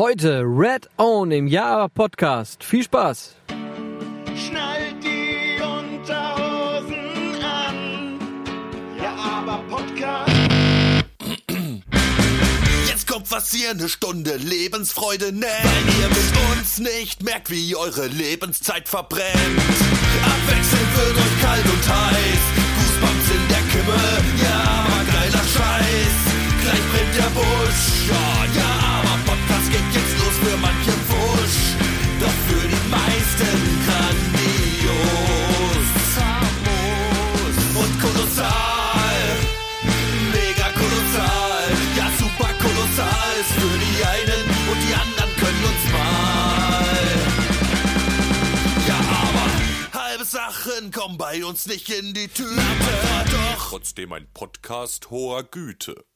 Heute Red Own im Ja Podcast. Viel Spaß. Schnallt die Unterhosen an. Ja, aber Podcast. Jetzt kommt was ihr eine Stunde Lebensfreude nennt. Weil ihr mit uns nicht merkt, wie eure Lebenszeit verbrennt. Abwechselnd wird euch kalt und heiß. Goosebumps in der Kimme. Ja, aber geiler Scheiß. Gleich brennt der Busch. Ja, bei uns nicht in die Tüte. Aber doch trotzdem ein Podcast hoher Güte.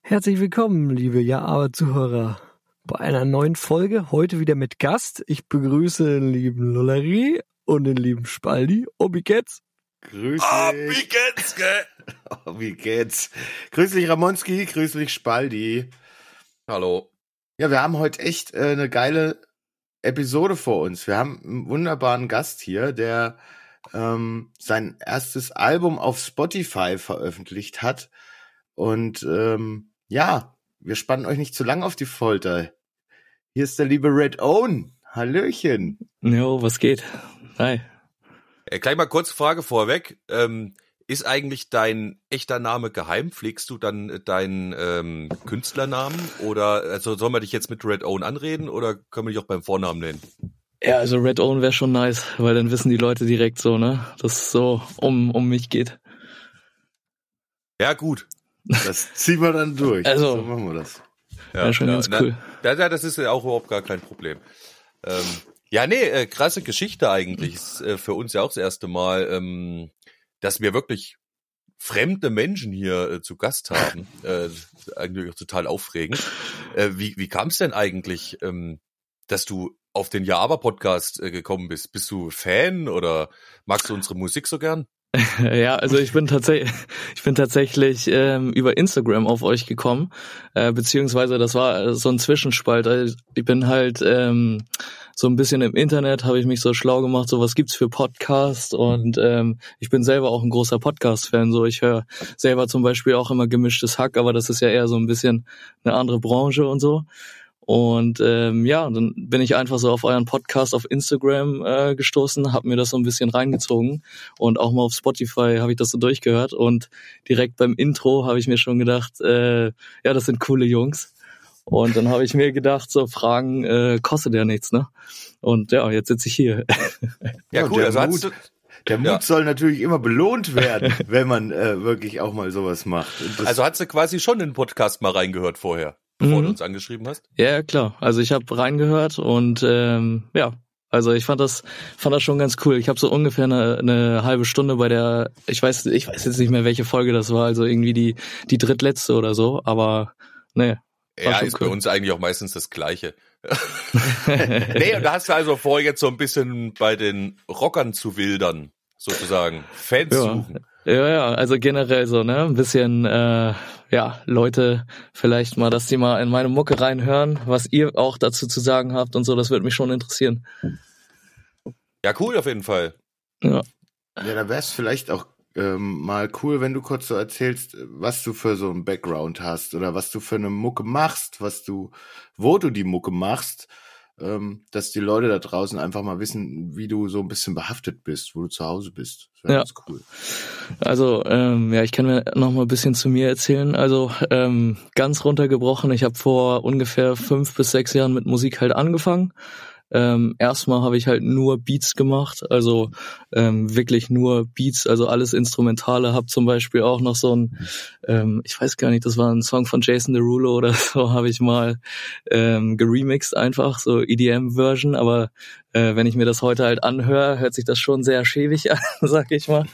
Herzlich willkommen, liebe Ja Aber Zuhörer, bei einer neuen Folge. Heute wieder mit Gast. Ich begrüße den lieben Lollerie und den lieben Spaldi. Oh, wie geht's? Grüß dich. wie geht's, gell? Oh, wie geht's? Grüß dich, Ramonski. Grüß dich, Spaldi. Hallo. Ja, wir haben heute echt äh, eine geile Episode vor uns. Wir haben einen wunderbaren Gast hier, der ähm, sein erstes Album auf Spotify veröffentlicht hat. Und ähm, ja, wir spannen euch nicht zu lang auf die Folter. Hier ist der liebe Red Own. Hallöchen. Jo, was geht? Hi. Äh, gleich mal kurz Frage vorweg. Ähm, ist eigentlich dein echter Name geheim? Pflegst du dann äh, deinen ähm, Künstlernamen? Oder also soll man dich jetzt mit Red Own anreden oder können wir dich auch beim Vornamen nennen? Ja, also Red Own wäre schon nice, weil dann wissen die Leute direkt so, ne, dass es so um, um mich geht. Ja, gut. Das ziehen wir dann durch. Also- so machen wir das. Ja, schon ja, ganz na, cool. Ja, ja, das ist ja auch überhaupt gar kein Problem. Ähm, ja, nee, äh, krasse Geschichte eigentlich. Ist äh, für uns ja auch das erste Mal, ähm, dass wir wirklich fremde Menschen hier äh, zu Gast haben. Äh, eigentlich auch total aufregend. Äh, wie wie kam es denn eigentlich, ähm, dass du auf den Ja-Aber-Podcast äh, gekommen bist? Bist du Fan oder magst du unsere Musik so gern? Ja, also ich bin tatsächlich, ich bin tatsächlich ähm, über Instagram auf euch gekommen, äh, beziehungsweise das war so ein Zwischenspalt. Also Ich bin halt ähm, so ein bisschen im Internet, habe ich mich so schlau gemacht, so was gibt's für Podcasts und ähm, ich bin selber auch ein großer Podcast-Fan. So ich höre selber zum Beispiel auch immer gemischtes Hack, aber das ist ja eher so ein bisschen eine andere Branche und so. Und ähm, ja, dann bin ich einfach so auf euren Podcast auf Instagram äh, gestoßen, habe mir das so ein bisschen reingezogen und auch mal auf Spotify habe ich das so durchgehört und direkt beim Intro habe ich mir schon gedacht, äh, ja, das sind coole Jungs. Und dann habe ich mir gedacht, so Fragen äh, kostet ja nichts, ne? Und ja, jetzt sitze ich hier. Ja, cool. der Also hast Mut, du, der Mut Ja. soll natürlich immer belohnt werden, wenn man äh, wirklich auch mal sowas macht. Also hast du quasi schon den Podcast mal reingehört vorher, bevor Mhm. du uns angeschrieben hast? Ja, klar. Also ich habe reingehört und ähm, ja, also ich fand das fand das schon ganz cool. Ich habe so ungefähr eine, eine halbe Stunde bei der, ich weiß ich weiß jetzt nicht mehr welche Folge das war, also irgendwie die die drittletzte oder so, aber nee. Ja, ist cool. bei uns eigentlich auch meistens das Gleiche. nee, und da hast du also vor, jetzt so ein bisschen bei den Rockern zu wildern, sozusagen. Fans Ja. suchen. Ja, ja, also generell so, ne? Ein bisschen, äh, ja, Leute, vielleicht mal, dass die mal in meine Mucke reinhören, was ihr auch dazu zu sagen habt und so, das würde mich schon interessieren. Ja, cool auf jeden Fall. Ja. ja, da wäre es vielleicht auch ähm, mal cool, wenn du kurz so erzählst, was du für so einen Background hast oder was du für eine Mucke machst, was du, wo du die Mucke machst, ähm, dass die Leute da draußen einfach mal wissen, wie du so ein bisschen behaftet bist, wo du zu Hause bist. Das wäre Ja. ganz cool. Also, ähm, ja, ich kann mir noch mal ein bisschen zu mir erzählen. Also, ähm, ganz runtergebrochen, ich habe vor ungefähr fünf bis sechs Jahren mit Musik halt angefangen. Ähm, erstmal habe ich halt nur Beats gemacht, also ähm, wirklich nur Beats, also alles Instrumentale. Hab zum Beispiel auch noch so ein, ähm, ich weiß gar nicht, das war ein Song von Jason Derulo oder so, habe ich mal ähm, geremixed einfach, so EDM-Version. Aber äh, wenn ich mir das heute halt anhöre, hört sich das schon sehr schäbig an, sag ich mal.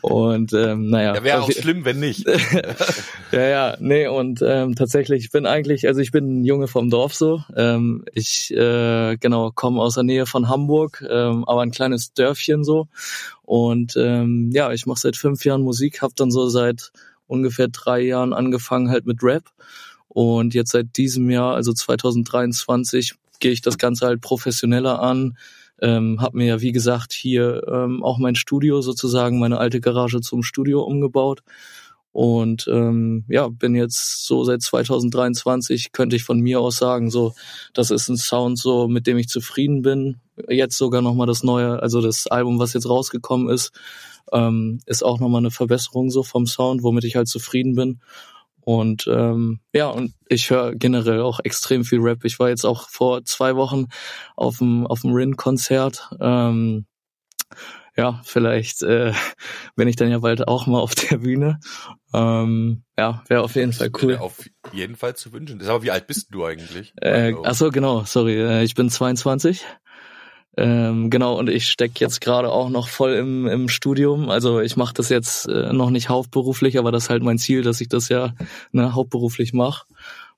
Und ähm, naja. Ja, wäre auch auf- schlimm, wenn nicht. ja, ja, nee, und ähm, tatsächlich, ich bin eigentlich, also ich bin ein Junge vom Dorf so. Ähm, ich, äh, genau, komme aus der Nähe von Hamburg, ähm, aber ein kleines Dörfchen so. Und ähm, ja, ich mache seit fünf Jahren Musik, habe dann so seit ungefähr drei Jahren angefangen halt mit Rap. Und jetzt seit diesem Jahr, also 2023, gehe ich das Ganze halt professioneller an. Ähm, habe mir ja, wie gesagt, hier ähm, auch mein Studio sozusagen, meine alte Garage zum Studio umgebaut. Und ähm, ja, bin jetzt so seit 2023, könnte ich von mir aus sagen, so, das ist ein Sound, so mit dem ich zufrieden bin. Jetzt sogar nochmal das neue, also das Album, was jetzt rausgekommen ist, ähm, ist auch nochmal eine Verbesserung so vom Sound, womit ich halt zufrieden bin. Und ähm, ja, und ich höre generell auch extrem viel Rap. Ich war jetzt auch vor zwei Wochen auf dem auf dem Rin-Konzert. Ähm, ja, vielleicht äh, bin ich dann ja bald auch mal auf der Bühne. Ähm, ja, wäre auf jeden Fall cool. Auf jeden Fall zu wünschen. Aber wie alt bist du eigentlich? Äh, Also, ach so, genau, sorry, äh, ich bin 22. Ähm, genau, und ich steck jetzt gerade auch noch voll im, im Studium. Also ich mache das jetzt äh, noch nicht hauptberuflich, aber das ist halt mein Ziel, dass ich das ja ne, hauptberuflich mache.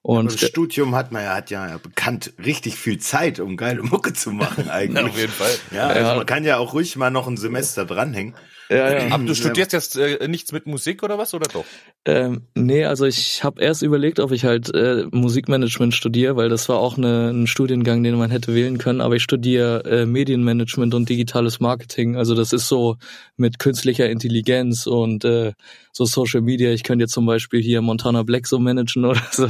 Und Und das Studium hat man ja, hat ja bekannt richtig viel Zeit, um geile Mucke zu machen eigentlich. auf jeden Fall. Ja, also Ja. man kann ja auch ruhig mal noch ein Semester dranhängen. Ja, ja. Aber du studierst jetzt äh, nichts mit Musik oder was, oder doch? Ähm, nee, also ich habe erst überlegt, ob ich halt äh, Musikmanagement studiere, weil das war auch eine, ein Studiengang, den man hätte wählen können. Aber ich studiere äh, Medienmanagement und digitales Marketing. Also das ist so mit künstlicher Intelligenz und äh, so Social Media. Ich könnte jetzt zum Beispiel hier Montana Black so managen oder so.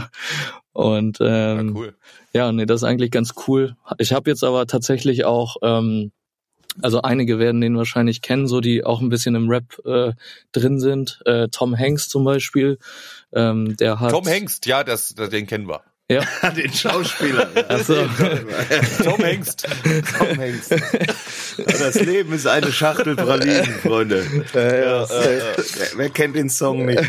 Und Ja, ähm, cool. ja, nee, das ist eigentlich ganz cool. Ich habe jetzt aber tatsächlich auch, ähm, also einige werden den wahrscheinlich kennen, so die auch ein bisschen im Rap äh, drin sind. Äh, Tom Hanks zum Beispiel, ähm, der hat Tom Hengst, ja, das, das, den kennen wir. Ja, Den Schauspieler. Ach so. Tom Hengst. Tom Hanks. Ja, Das Leben ist eine Schachtel Pralinen, Freunde. Ja, äh, wer, wer kennt den Song nicht?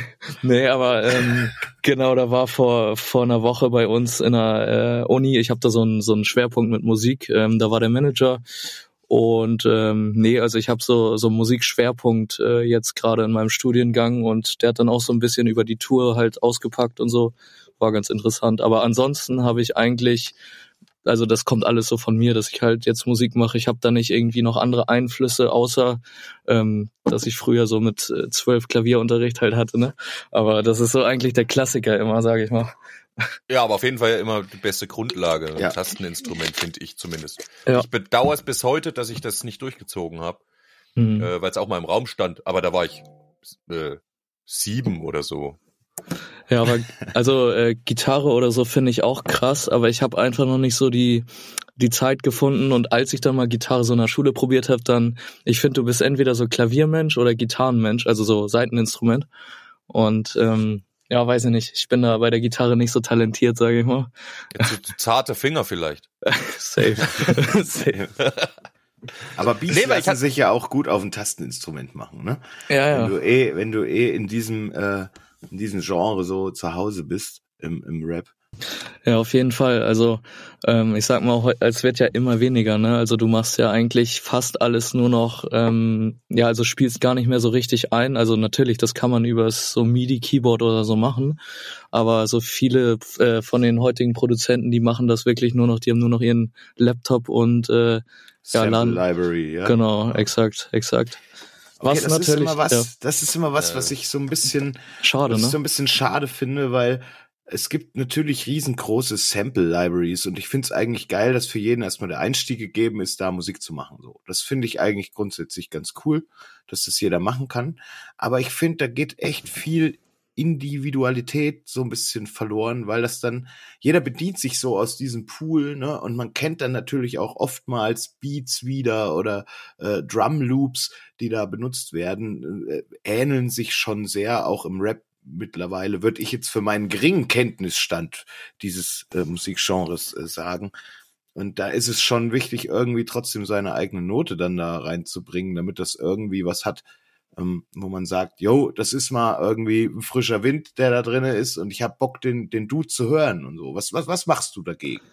nee, aber ähm, genau, da war vor vor einer Woche bei uns in der äh, Uni. Ich habe da so einen so einen Schwerpunkt mit Musik. Ähm, da war der Manager und ähm, nee, also ich habe so so Musikschwerpunkt äh, jetzt gerade in meinem Studiengang und der hat dann auch so ein bisschen über die Tour halt ausgepackt und so war ganz interessant. Aber ansonsten habe ich eigentlich also das kommt alles so von mir, dass ich halt jetzt Musik mache. Ich habe da nicht irgendwie noch andere Einflüsse, außer ähm, dass ich früher so mit äh, zwölf Klavierunterricht halt hatte. Ne? Aber das ist so eigentlich der Klassiker immer, sage ich mal. Ja, aber auf jeden Fall immer die beste Grundlage, ein Ja. Tasteninstrument, finde ich zumindest. Ja. Ich bedauere es bis heute, dass ich das nicht durchgezogen habe, Hm. äh, weil es auch mal im Raum stand, aber da war ich äh, sieben oder so. Ja, aber also äh, Gitarre oder so finde ich auch krass, aber ich habe einfach noch nicht so die die Zeit gefunden und als ich dann mal Gitarre so in der Schule probiert habe, dann ich finde, du bist entweder so Klaviermensch oder Gitarrenmensch, also so Seiteninstrument und ähm, ja, weiß ich nicht, ich bin da bei der Gitarre nicht so talentiert, sage ich mal. So, so zarte Finger vielleicht. Safe. Safe. Aber Beats Nee, lassen sich ja auch gut auf ein Tasteninstrument machen, ne? Ja, Wenn ja. du eh, wenn du eh in diesem, äh, in diesem Genre so zu Hause bist, im, im Rap. Ja, auf jeden Fall. Also ähm, ich sag mal, es wird ja immer weniger, ne? Also du machst ja eigentlich fast alles nur noch, ähm, ja, also spielst gar nicht mehr so richtig ein. Also natürlich, das kann man übers so MIDI-Keyboard oder so machen, aber so viele äh, von den heutigen Produzenten, die machen das wirklich nur noch, die haben nur noch ihren Laptop und äh, ja, laden, Library, ja. genau, exakt, exakt. Okay, Was das ist natürlich, immer was, ja, das ist immer was, was ich so ein bisschen, schade, ich so ne? ein bisschen schade finde, weil es gibt natürlich riesengroße Sample Libraries und ich finde es eigentlich geil, dass für jeden erstmal der Einstieg gegeben ist, da Musik zu machen. So, das finde ich eigentlich grundsätzlich ganz cool, dass das jeder machen kann. Aber ich finde, da geht echt viel Individualität so ein bisschen verloren, weil das dann, jeder bedient sich so aus diesem Pool, ne? Und man kennt dann natürlich auch oftmals Beats wieder oder äh, Drum Loops, die da benutzt werden, äh, ähneln sich schon sehr, auch im Rap mittlerweile, würde ich jetzt für meinen geringen Kenntnisstand dieses äh, Musikgenres äh, sagen. Und da ist es schon wichtig, irgendwie trotzdem seine eigene Note dann da reinzubringen, damit das irgendwie was hat, ähm, wo man sagt, yo, das ist mal irgendwie ein frischer Wind, der da drinne ist und ich hab Bock, den, den Dude zu hören und so. Was, was, was machst du dagegen?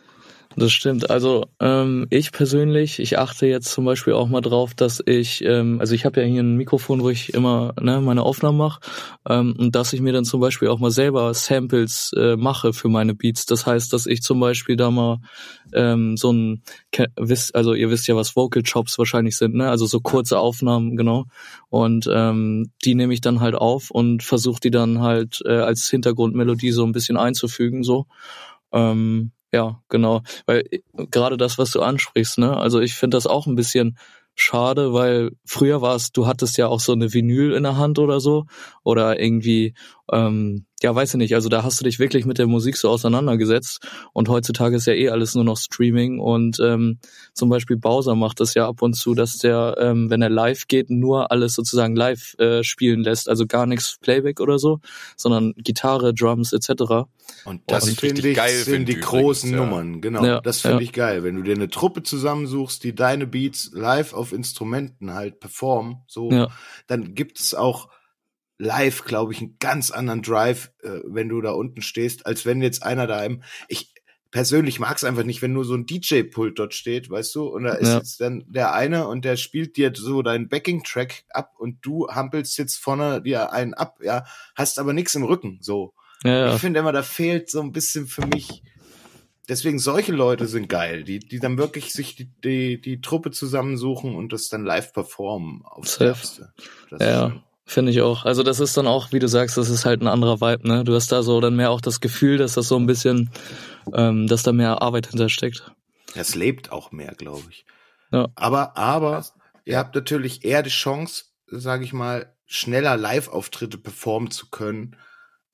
Das stimmt. Also ähm, ich persönlich, ich achte jetzt zum Beispiel auch mal drauf, dass ich, ähm, also ich habe ja hier ein Mikrofon, wo ich immer ne, meine Aufnahmen mache ähm, und dass ich mir dann zum Beispiel auch mal selber Samples äh, mache für meine Beats. Das heißt, dass ich zum Beispiel da mal ähm, so ein, wisst, also ihr wisst ja, was Vocal Chops wahrscheinlich sind, ne? Also so kurze Aufnahmen, genau. Und ähm, die nehme ich dann halt auf und versuche die dann halt äh, als Hintergrundmelodie so ein bisschen einzufügen, so. Ähm, ja, genau. Weil äh, gerade das, was du ansprichst, ne? Also ich finde das auch ein bisschen schade, weil früher war es, du hattest ja auch so eine Vinyl in der Hand oder so. Oder irgendwie, ähm, ja, weiß ich nicht, also da hast du dich wirklich mit der Musik so auseinandergesetzt und heutzutage ist ja eh alles nur noch Streaming und ähm, zum Beispiel Bowser macht das ja ab und zu, dass der, ähm, wenn er live geht, nur alles sozusagen live äh, spielen lässt, also gar nichts Playback oder so, sondern Gitarre, Drums etc. Und das finde ich geil sind die finde ich großen übrigens, ja. Nummern, genau. Ja, das finde ja. ich geil, wenn du dir eine Truppe zusammensuchst, die deine Beats live auf Instrumenten halt performen, so, Ja. dann gibt es auch live, glaube ich, einen ganz anderen Drive, äh, wenn du da unten stehst, als wenn jetzt einer da im, ich persönlich mag es einfach nicht, wenn nur so ein DJ-Pult dort steht, weißt du, und da ist Ja. jetzt dann der eine und der spielt dir so deinen Backing-Track ab und du hampelst jetzt vorne dir einen ab, ja, hast aber nichts im Rücken, so. Ja. Ich finde immer, da fehlt so ein bisschen für mich. Deswegen solche Leute sind geil, die, die dann wirklich sich die, die, die Truppe zusammensuchen und das dann live performen aufs ist Ja, finde ich auch. Also das ist dann auch, wie du sagst, das ist halt ein anderer Vibe, ne? Du hast da so dann mehr auch das Gefühl, dass das so ein bisschen, ähm, dass da mehr Arbeit hintersteckt. Es lebt auch mehr, glaube ich. Ja. Aber, aber, ihr habt natürlich eher die Chance, sage ich mal, schneller Live-Auftritte performen zu können,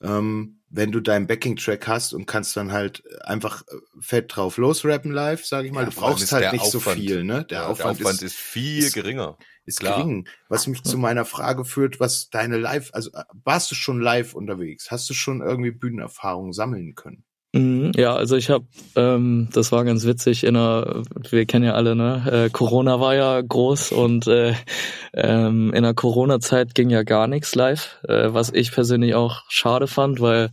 ähm, wenn du deinen Backing-Track hast und kannst dann halt einfach äh, fett drauf losrappen live, sage ich mal. Ja, du brauchst halt der nicht so Aufwand- viel, ne? Der, Ja, Aufwand, der Aufwand ist, ist, viel ist- geringer. Ist klar. gering. Was mich zu meiner Frage führt, was deine Live, also äh, warst du schon live unterwegs? Hast du schon irgendwie Bühnenerfahrung sammeln können? Mhm, Ja, also ich habe, ähm, das war ganz witzig, in der, wir kennen ja alle, ne, äh, Corona war ja groß und äh, ähm, in der Corona-Zeit ging ja gar nichts live, äh, was ich persönlich auch schade fand, weil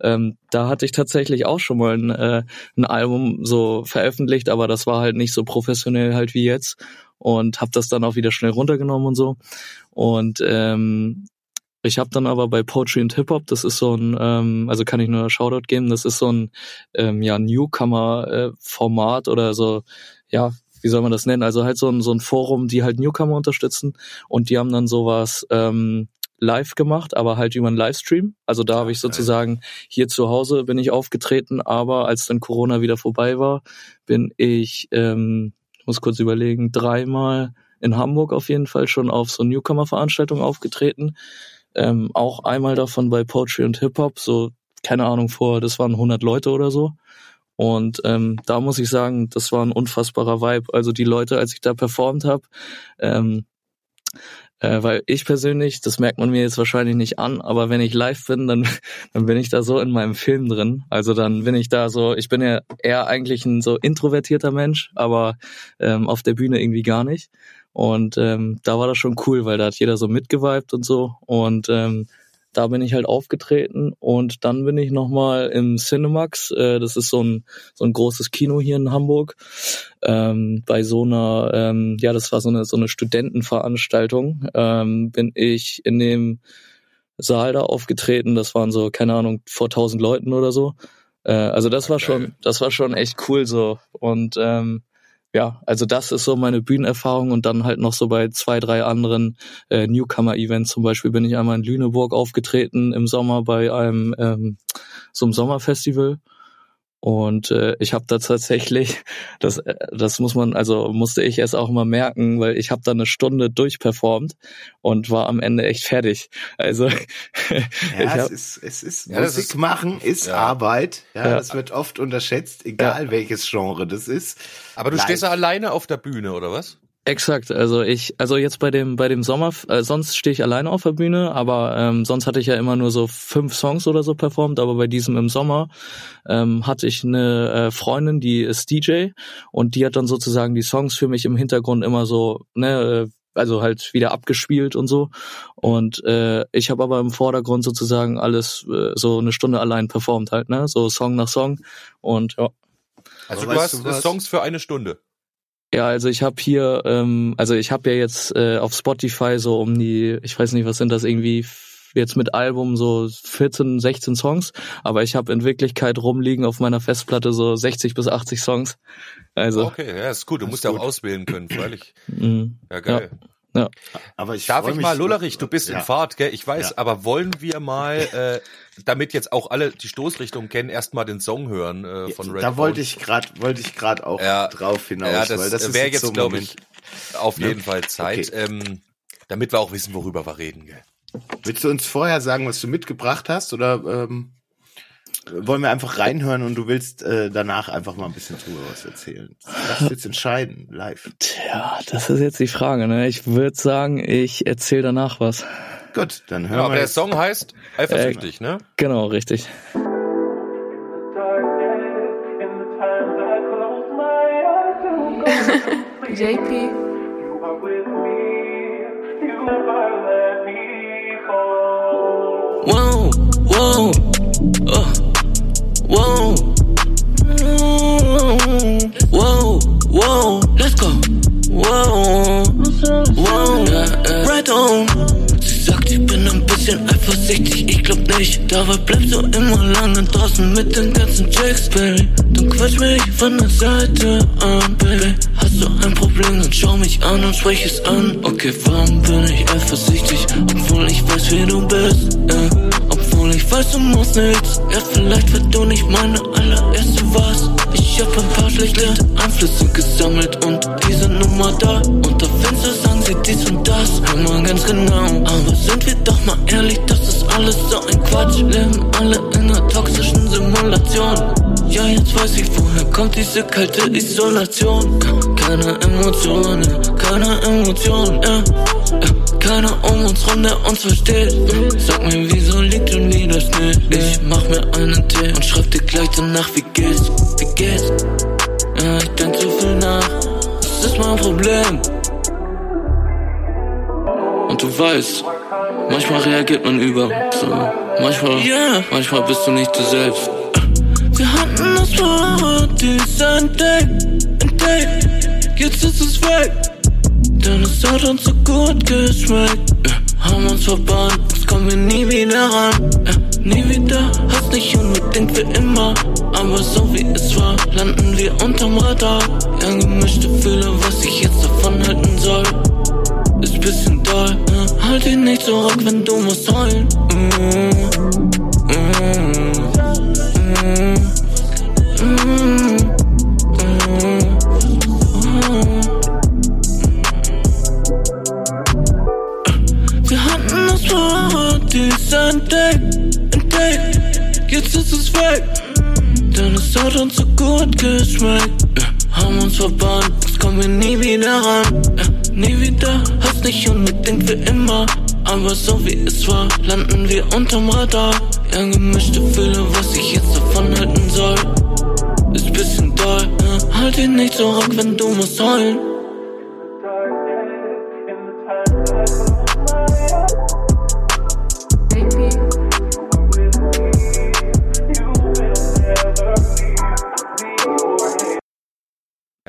ähm, da hatte ich tatsächlich auch schon mal ein, äh, ein Album so veröffentlicht, aber das war halt nicht so professionell halt wie jetzt und habe das dann auch wieder schnell runtergenommen und so und ähm, ich habe dann aber bei Poetry and Hip Hop, das ist so ein, ähm, also kann ich nur Shoutout geben, das ist so ein ähm, ja Newcomer-Format oder so, ja, wie soll man das nennen? Also halt so ein so ein Forum, die halt Newcomer unterstützen und die haben dann sowas ähm, live gemacht, aber halt über einen Livestream. Also da habe ich sozusagen hier zu Hause bin ich aufgetreten, aber als dann Corona wieder vorbei war, bin ich, ähm, muss kurz überlegen, dreimal in Hamburg auf jeden Fall schon auf so Newcomer-Veranstaltungen aufgetreten. Ähm, auch einmal davon bei Poetry und Hip Hop, so keine Ahnung vor, das waren 100 Leute oder so. Und ähm, da muss ich sagen, das war ein unfassbarer Vibe. Also die Leute, als ich da performt habe, ähm, äh, weil ich persönlich, das merkt man mir jetzt wahrscheinlich nicht an, aber wenn ich live bin, dann, dann bin ich da so in meinem Film drin. Also dann bin ich da so, ich bin ja eher eigentlich ein so introvertierter Mensch, aber ähm, auf der Bühne irgendwie gar nicht. Und ähm, da war das schon cool, weil da hat jeder so mitgeweibt und so. Und ähm, da bin ich halt aufgetreten und dann bin ich nochmal im Cinemax, äh, das ist so ein, so ein großes Kino hier in Hamburg, ähm, bei so einer, ähm, ja, das war so eine, so eine Studentenveranstaltung, ähm, bin ich in dem Saal da aufgetreten, das waren so, keine Ahnung, vor 1000 Leuten oder so. Äh, also das war schon, das war schon echt cool so. Und ähm, ja, also das ist so meine Bühnenerfahrung und dann halt noch so bei zwei, drei anderen äh, Newcomer-Events. Zum Beispiel bin ich einmal in Lüneburg aufgetreten im Sommer bei einem ähm, so einem Sommerfestival. Und äh, ich habe da tatsächlich, das, äh, das muss man, also musste ich erst auch mal merken, weil ich habe da eine Stunde durchperformt und war am Ende echt fertig. Also ich Ja, es hab, ist, es ist Ja, das Musik ist- machen ist ja. Arbeit. Ja, Ja. das wird oft unterschätzt, egal welches Genre das ist. Aber du Live. stehst da alleine auf der Bühne, oder was? Exakt, also ich, also jetzt bei dem bei dem Sommer, äh, sonst stehe ich alleine auf der Bühne, aber ähm, sonst hatte ich ja immer nur so fünf Songs oder so performt, aber bei diesem im Sommer ähm, hatte ich eine äh, Freundin, die ist DJ und die hat dann sozusagen die Songs für mich im Hintergrund immer so, ne, äh, also halt wieder abgespielt und so und äh, ich habe aber im Vordergrund sozusagen alles äh, so eine Stunde allein performt halt, ne, so Song nach Song und ja. Also Aber du hast du äh? Songs für eine Stunde. Ja, also ich habe hier, ähm, also ich habe ja jetzt äh, auf Spotify so um die, ich weiß nicht, was sind das irgendwie jetzt mit Album so 14, 16 Songs, aber ich habe in Wirklichkeit rumliegen auf meiner Festplatte so 60 bis 80 Songs. Also Okay, ja, ist gut. Du musst ja auch auswählen können, freilich. mh, Ja, geil. Aber ich Darf ich mich- mal, Lullerich, du bist ja. in Fahrt, gell? Ich weiß, Ja. aber wollen wir mal, äh, damit jetzt auch alle die Stoßrichtung kennen, erstmal den Song hören äh, von Red Da wollte ich gerade, wollte ich gerade auch Ja. drauf hinaus, Ja, weil das, das ist wäre jetzt jetzt, so glaube Moment. ich, auf Ne? jeden Fall Zeit, ähm, damit wir auch wissen, worüber wir reden, gell? Willst du uns vorher sagen, was du mitgebracht hast, oder ähm, wollen wir einfach reinhören und du willst äh, danach einfach mal ein bisschen drüber was erzählen? Das ist jetzt entscheiden, live. tja, das ist jetzt die Frage, ne? Ich würde sagen, ich erzähle danach was. Gut, dann hören Genau, aber wir der jetzt. Song heißt Eifersüchtig, ne? Genau, richtig. JP. Whoa, whoa, uh, whoa, Mm, whoa, whoa, let's go. Whoa, bin ein bisschen eifersüchtig, ich glaub nicht. Dabei bleibst du immer lange draußen mit den ganzen Chicks, Baby. Dann quatsch mich von der Seite an, Baby. Hast du ein Problem, dann schau mich an und sprich es an. Okay, warum bin ich eifersüchtig, obwohl ich weiß, wie du bist, ja. Obwohl ich weiß, du musst nichts. Ja, vielleicht, weil du nicht meine allererste warst. Ich hab ein paar schlechte Einflüsse gesammelt und die sind nun mal da. Auf Fenster sagen sie dies und das. Hör mal ganz genau. Aber sind wir doch mal ehrlich, das ist alles so ein Quatsch. Leben alle in einer toxischen Simulation. Ja, jetzt weiß ich, woher kommt diese kalte Isolation. Keine Emotionen, keine Emotionen, ja. ja. Keiner um uns rum, der uns versteht. Sag mir, wieso liegt du nie das nicht? Ich mach mir einen Tee und schreib dir gleich danach, wie geht's, wie geht's? Ja, ich denk zu viel nach, das ist mein Problem. Und du weißt, manchmal reagiert man über, so, manchmal, yeah. manchmal bist du nicht du selbst. Wir hatten das Paradies entdeckt, entdeckt, jetzt ist es weg. Denn es hat uns so gut geschmeckt. Ja, haben uns verbannt, jetzt kommen wir nie wieder ran. Ja, nie wieder, hast nicht unbedingt für immer. Aber so wie es war, landen wir unterm Radar. Ja, gemischte Gefühle, was ich jetzt davon halten soll. Ist bisschen doll, ja. halt dich nicht zurück, wenn du musst heulen. Mm, mm, mm, entdeckt, entdeckt, jetzt ist es weg. Denn es hat uns so gut geschmeckt. Ja, haben uns verbannt, jetzt kommen wir nie wieder ran. Ja, nie wieder, hast nicht unbedingt für immer. Aber so wie es war, landen wir unterm Radar. Ja, gemischte Gefühle, was ich jetzt davon halten soll. Ist bisschen doll, ja. halt dich nicht zurück, wenn du musst heulen.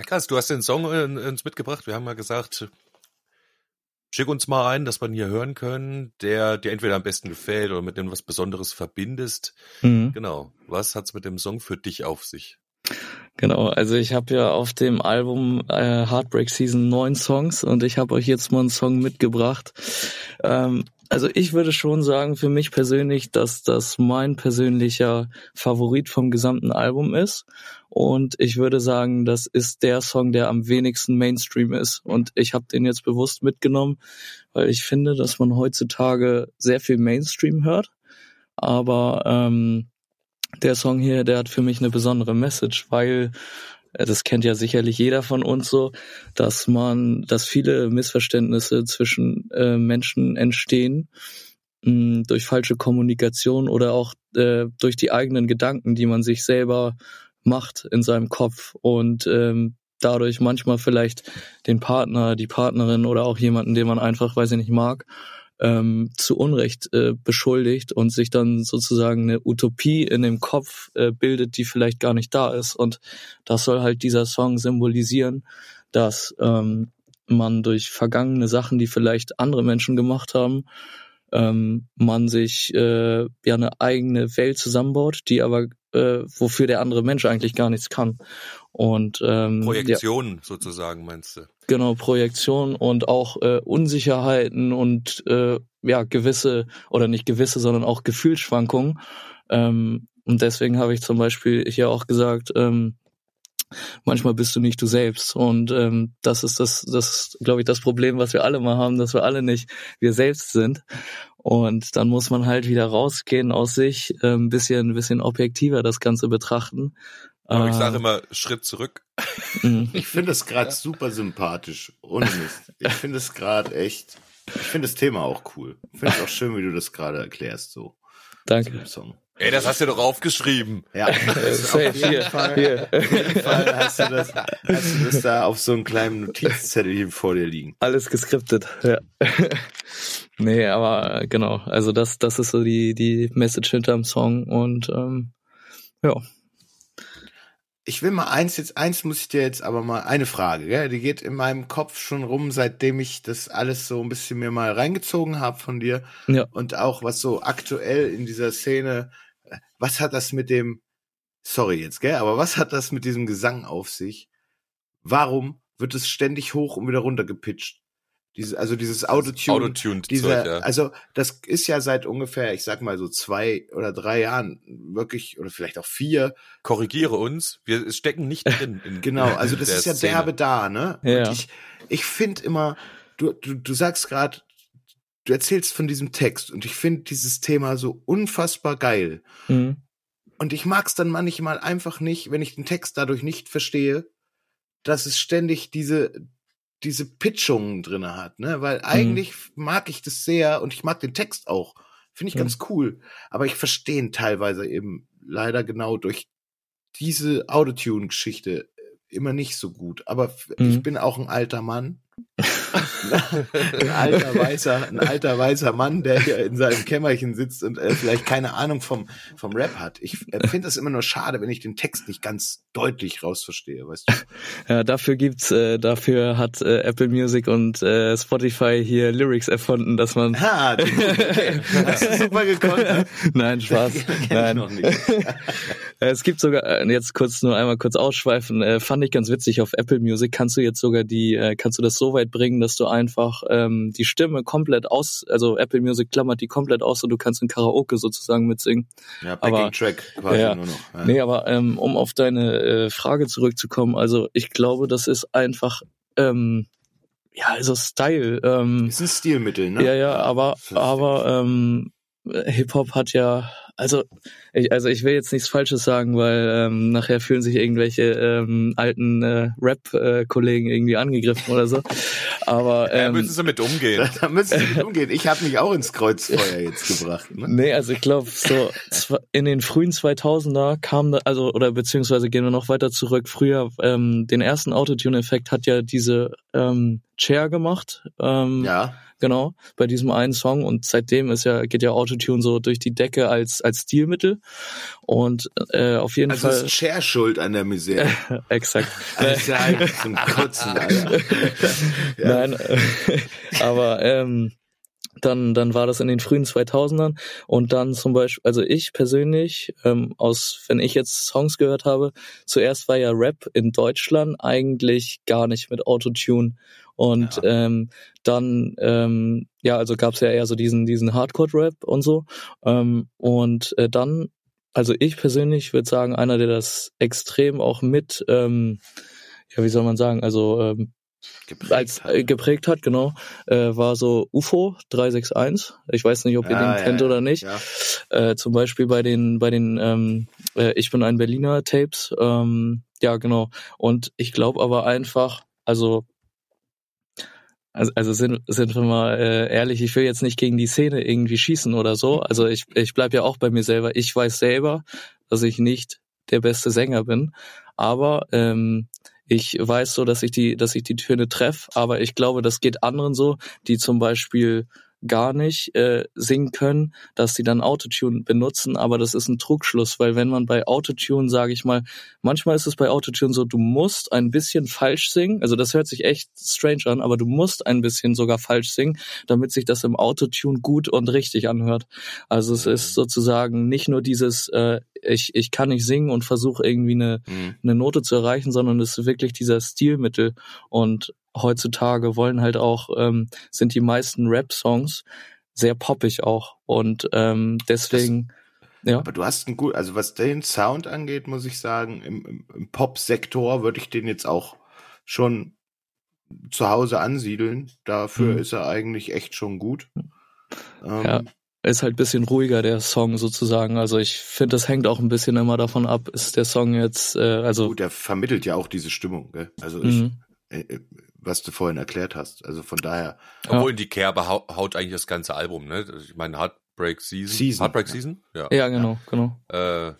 Ja, krass, du hast den Song uns mitgebracht. Wir haben mal gesagt, schick uns mal einen, dass wir ihn hier hören können, der dir entweder am besten gefällt oder mit dem was Besonderes verbindest. Mhm. Genau. Was hat's mit dem Song für dich auf sich? Genau, also ich habe ja auf dem Album äh, Heartbreak Season neun Songs und ich habe euch jetzt mal einen Song mitgebracht. Ähm, also ich würde schon sagen, für mich persönlich, dass das mein persönlicher Favorit vom gesamten Album ist. Und ich würde sagen, das ist der Song, der am wenigsten Mainstream ist. Und ich habe den jetzt bewusst mitgenommen, weil ich finde, dass man heutzutage sehr viel Mainstream hört. Aber ähm, der Song hier, der hat für mich eine besondere Message, weil äh, das kennt ja sicherlich jeder von uns so, dass man, dass viele Missverständnisse zwischen äh, Menschen entstehen mh, durch falsche Kommunikation oder auch äh, durch die eigenen Gedanken, die man sich selber macht in seinem Kopf und ähm, dadurch manchmal vielleicht den Partner, die Partnerin oder auch jemanden, den man einfach, weiß ich nicht, mag, ähm, zu Unrecht äh, beschuldigt und sich dann sozusagen eine Utopie in dem Kopf äh, bildet, die vielleicht gar nicht da ist. Und das soll halt dieser Song symbolisieren, dass ähm, man durch vergangene Sachen, die vielleicht andere Menschen gemacht haben, ähm, man sich äh, ja eine eigene Welt zusammenbaut, die aber äh, wofür der andere Mensch eigentlich gar nichts kann. Und ähm, ja, Projektion sozusagen, meinst du? genau Projektion und auch äh, Unsicherheiten und äh, ja gewisse oder nicht gewisse, sondern auch Gefühlsschwankungen. Ähm, und deswegen habe ich zum Beispiel hier auch gesagt, ähm, manchmal bist du nicht du selbst. Und ähm, das ist das, das ist, glaube ich, das Problem, was wir alle mal haben, dass wir alle nicht wir selbst sind. Und dann muss man halt wieder rausgehen aus sich, äh, ein bisschen, ein bisschen objektiver das Ganze betrachten. Aber ich sage Äh, immer Schritt zurück. mh, Ich finde es gerade super sympathisch. Ohne Mist. Ich finde es gerade echt. Ich finde das Thema auch cool. Ich finde es auch schön, wie du das gerade erklärst, so. danke. Song. Ey, das hast du doch aufgeschrieben. Ja, das ist auf jeden hier, Fall, hier. auf jeden Fall hast du das, hast du das da auf so einem kleinen Notizzettelchen vor dir liegen. Alles geskriptet, ja. nee, aber äh, genau, also das, das ist so die, die Message hinterm Song und ähm, ja. Ich will mal eins jetzt, eins muss ich dir jetzt aber mal, eine Frage, gell? die geht in meinem Kopf schon rum, seitdem ich das alles so ein bisschen mir mal reingezogen habe von dir. Ja. Und auch was so aktuell in dieser Szene, was hat das mit dem, sorry jetzt, gell, aber was hat das mit diesem Gesang auf sich? Warum wird es ständig hoch und wieder runter gepitcht? Diese, also dieses Autotune. Autotuned Dieser, Zeug, ja. also das ist ja seit ungefähr, ich sag mal so zwei oder drei Jahren wirklich oder vielleicht auch vier. Korrigiere uns, wir stecken nicht drin. In, Genau, also das ist ja Szene. derbe da, ne? Ja. Und ich, ich finde immer, du, du, du sagst gerade, du erzählst von diesem Text und ich finde dieses Thema so unfassbar geil. Mhm. Und ich mag's dann manchmal einfach nicht, wenn ich den Text dadurch nicht verstehe, dass es ständig diese, diese Pitchungen drinne hat, ne? Weil eigentlich mag ich das sehr und ich mag den Text auch. Finde ich Mhm. ganz cool. Aber ich verstehe ihn teilweise eben leider genau durch diese Autotune-Geschichte immer nicht so gut. Aber Mhm. ich bin auch ein alter Mann. Ein alter weißer, ein alter weißer Mann, der hier in seinem Kämmerchen sitzt und äh, vielleicht keine Ahnung vom, vom Rap hat. Ich äh, finde es immer nur schade, wenn ich den Text nicht ganz deutlich rausverstehe, weißt du? Ja, dafür gibt's, äh, dafür hat äh, Apple Music und äh, Spotify hier Lyrics erfunden, dass man Ha, du- okay. hast du super gekonnt. Nein, Spaß. Kenn ich Nein. noch nicht. Äh, Es gibt sogar, äh, jetzt kurz nur einmal kurz ausschweifen, äh, fand ich ganz witzig, auf Apple Music kannst du jetzt sogar die, kannst du das so weit bringen, dass du einfach ähm, die Stimme komplett aus, also Apple Music klammert die komplett aus und du kannst in Karaoke sozusagen mitsingen. Ja, Aber- Backing Track quasi Ja. nur noch. Ja. Nee, aber ähm, um auf deine äh, Frage zurückzukommen, also ich glaube, das ist einfach, ähm, ja, also Style. Ähm, Ist ein Stilmittel, ne? Ja, ja, aber aber ähm, Hip-Hop hat ja, also ich, also ich will jetzt nichts Falsches sagen, weil ähm, nachher fühlen sich irgendwelche ähm, alten äh, Rap-Kollegen irgendwie angegriffen oder so. Aber Ja, ähm, müssen sie mit umgehen. Da müsst ihr mit umgehen. Ich habe mich auch ins Kreuzfeuer jetzt gebracht. Ne? Nee, also ich glaube, so zwa- in den frühen 2000er kam, da, also oder beziehungsweise gehen wir noch weiter zurück. Früher ähm, den ersten Autotune-Effekt hat ja diese ähm, Chair gemacht. Ähm, Ja, genau, bei diesem einen Song und seitdem ist ja geht ja Autotune so durch die Decke als als Stilmittel und äh, auf jeden also Fall ist Cher schuld an der Misere. exakt. Eigentlich zum Kotzen, Alter. Ja. Nein, aber ähm, dann dann war das in den frühen 2000ern und dann zum Beispiel, also ich persönlich ähm, aus, wenn ich jetzt Songs gehört habe, zuerst war ja Rap in Deutschland eigentlich gar nicht mit Autotune und Ja. ähm, dann ähm, ja also gab es ja eher so diesen diesen Hardcore-Rap und so ähm, und äh, dann also ich persönlich würde sagen einer der das extrem auch mit ähm, ja wie soll man sagen also ähm, Geprägt als hat. äh, geprägt hat, genau, äh, war so UFO 361. Ich weiß nicht, ob ihr Ja, den ja, kennt ja. oder nicht. Äh, zum Beispiel bei den, bei den ähm, äh, Ich bin ein Berliner Tapes. Ähm, ja, genau. Und ich glaube aber einfach, also also, also sind, sind wir mal äh, ehrlich, ich will jetzt nicht gegen die Szene irgendwie schießen oder so. Also ich, ich bleib ja auch bei mir selber. Ich weiß selber, dass ich nicht der beste Sänger bin. Aber ähm, ich weiß so, dass ich die, dass ich die Töne treffe, aber ich glaube, das geht anderen so, die zum Beispiel gar nicht äh, singen können, dass sie dann Autotune benutzen, aber das ist ein Trugschluss, weil wenn man bei Autotune, sage ich mal, manchmal ist es bei Autotune so, du musst ein bisschen falsch singen, also das hört sich echt strange an, aber du musst ein bisschen sogar falsch singen, damit sich das im Autotune gut und richtig anhört. Also es ist sozusagen nicht nur dieses, äh, ich, ich kann nicht singen und versuche irgendwie eine, Mhm. eine Note zu erreichen, sondern es ist wirklich dieser Stilmittel und heutzutage wollen halt auch, ähm, sind die meisten Rap-Songs sehr poppig auch und ähm, deswegen, ja, Aber du hast einen gut, also was den Sound angeht, muss ich sagen, im, im, im Pop-Sektor würde ich den jetzt auch schon zu Hause ansiedeln. Dafür Mhm. ist er eigentlich echt schon gut. Ähm, Ja. Ist halt bisschen ruhiger der Song sozusagen. Also ich finde, das hängt auch ein bisschen immer davon ab, ist der Song jetzt, äh, also Gut, der vermittelt ja auch diese Stimmung, gell? Also ich, mhm. äh, äh, was du vorhin erklärt hast. Also von daher, Obwohl in die Kerbe hau haut eigentlich das ganze Album, ne? Ich meine Heartbreak Season. Season, Heartbreak ja. Season? Ja. ja genau, genau. Äh,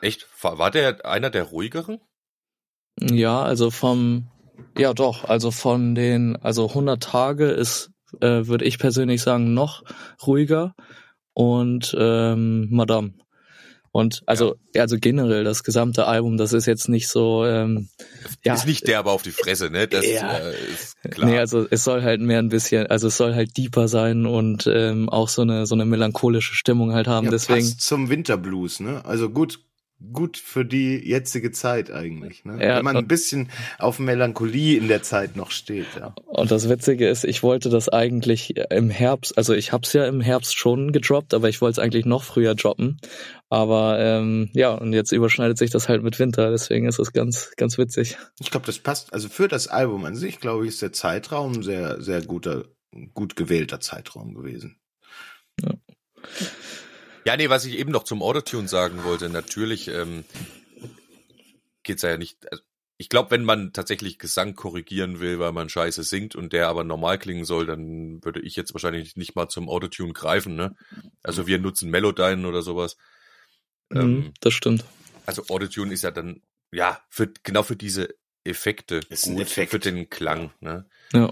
echt? War, war der einer der ruhigeren? Ja, also vom, ja doch, also von den, also 100 Tage ist, äh, würde ich persönlich sagen, noch ruhiger und ähm, Madame. Und also, also generell das gesamte Album, das ist jetzt nicht so, ähm, ja, Ist nicht der aber auf die Fresse, ne? Das Ja. äh, ist klar. Nee, also es soll halt mehr ein bisschen, also es soll halt deeper sein und ähm, auch so eine so eine melancholische Stimmung halt haben. ja, Deswegen, passt zum Winterblues, ne? Also gut, gut für die jetzige Zeit eigentlich, ne? Ja, Wenn man ein bisschen auf Melancholie in der Zeit noch steht, ja. Und das Witzige ist, ich wollte das eigentlich im Herbst, also ich habe es ja im Herbst schon gedroppt, aber ich wollte es eigentlich noch früher droppen. Aber ähm, ja, und jetzt überschneidet sich das halt mit Winter, deswegen ist es ganz, ganz witzig. Ich glaube, das passt, also für das Album an sich, glaube ich, ist der Zeitraum sehr, sehr guter, gut gewählter Zeitraum gewesen. Ja, nee, was ich eben noch zum Autotune sagen wollte, natürlich ähm, geht's ja nicht. Also ich glaube, wenn man tatsächlich Gesang korrigieren will, weil man scheiße singt und der aber normal klingen soll, dann würde ich jetzt wahrscheinlich nicht mal zum Autotune greifen, ne? Also wir nutzen Melodyne oder sowas. Ähm, Mhm, das stimmt. also Autotune ist ja dann, ja, für, genau für diese Effekte Ist ein gut, Effekt. für den Klang, ne? Ja.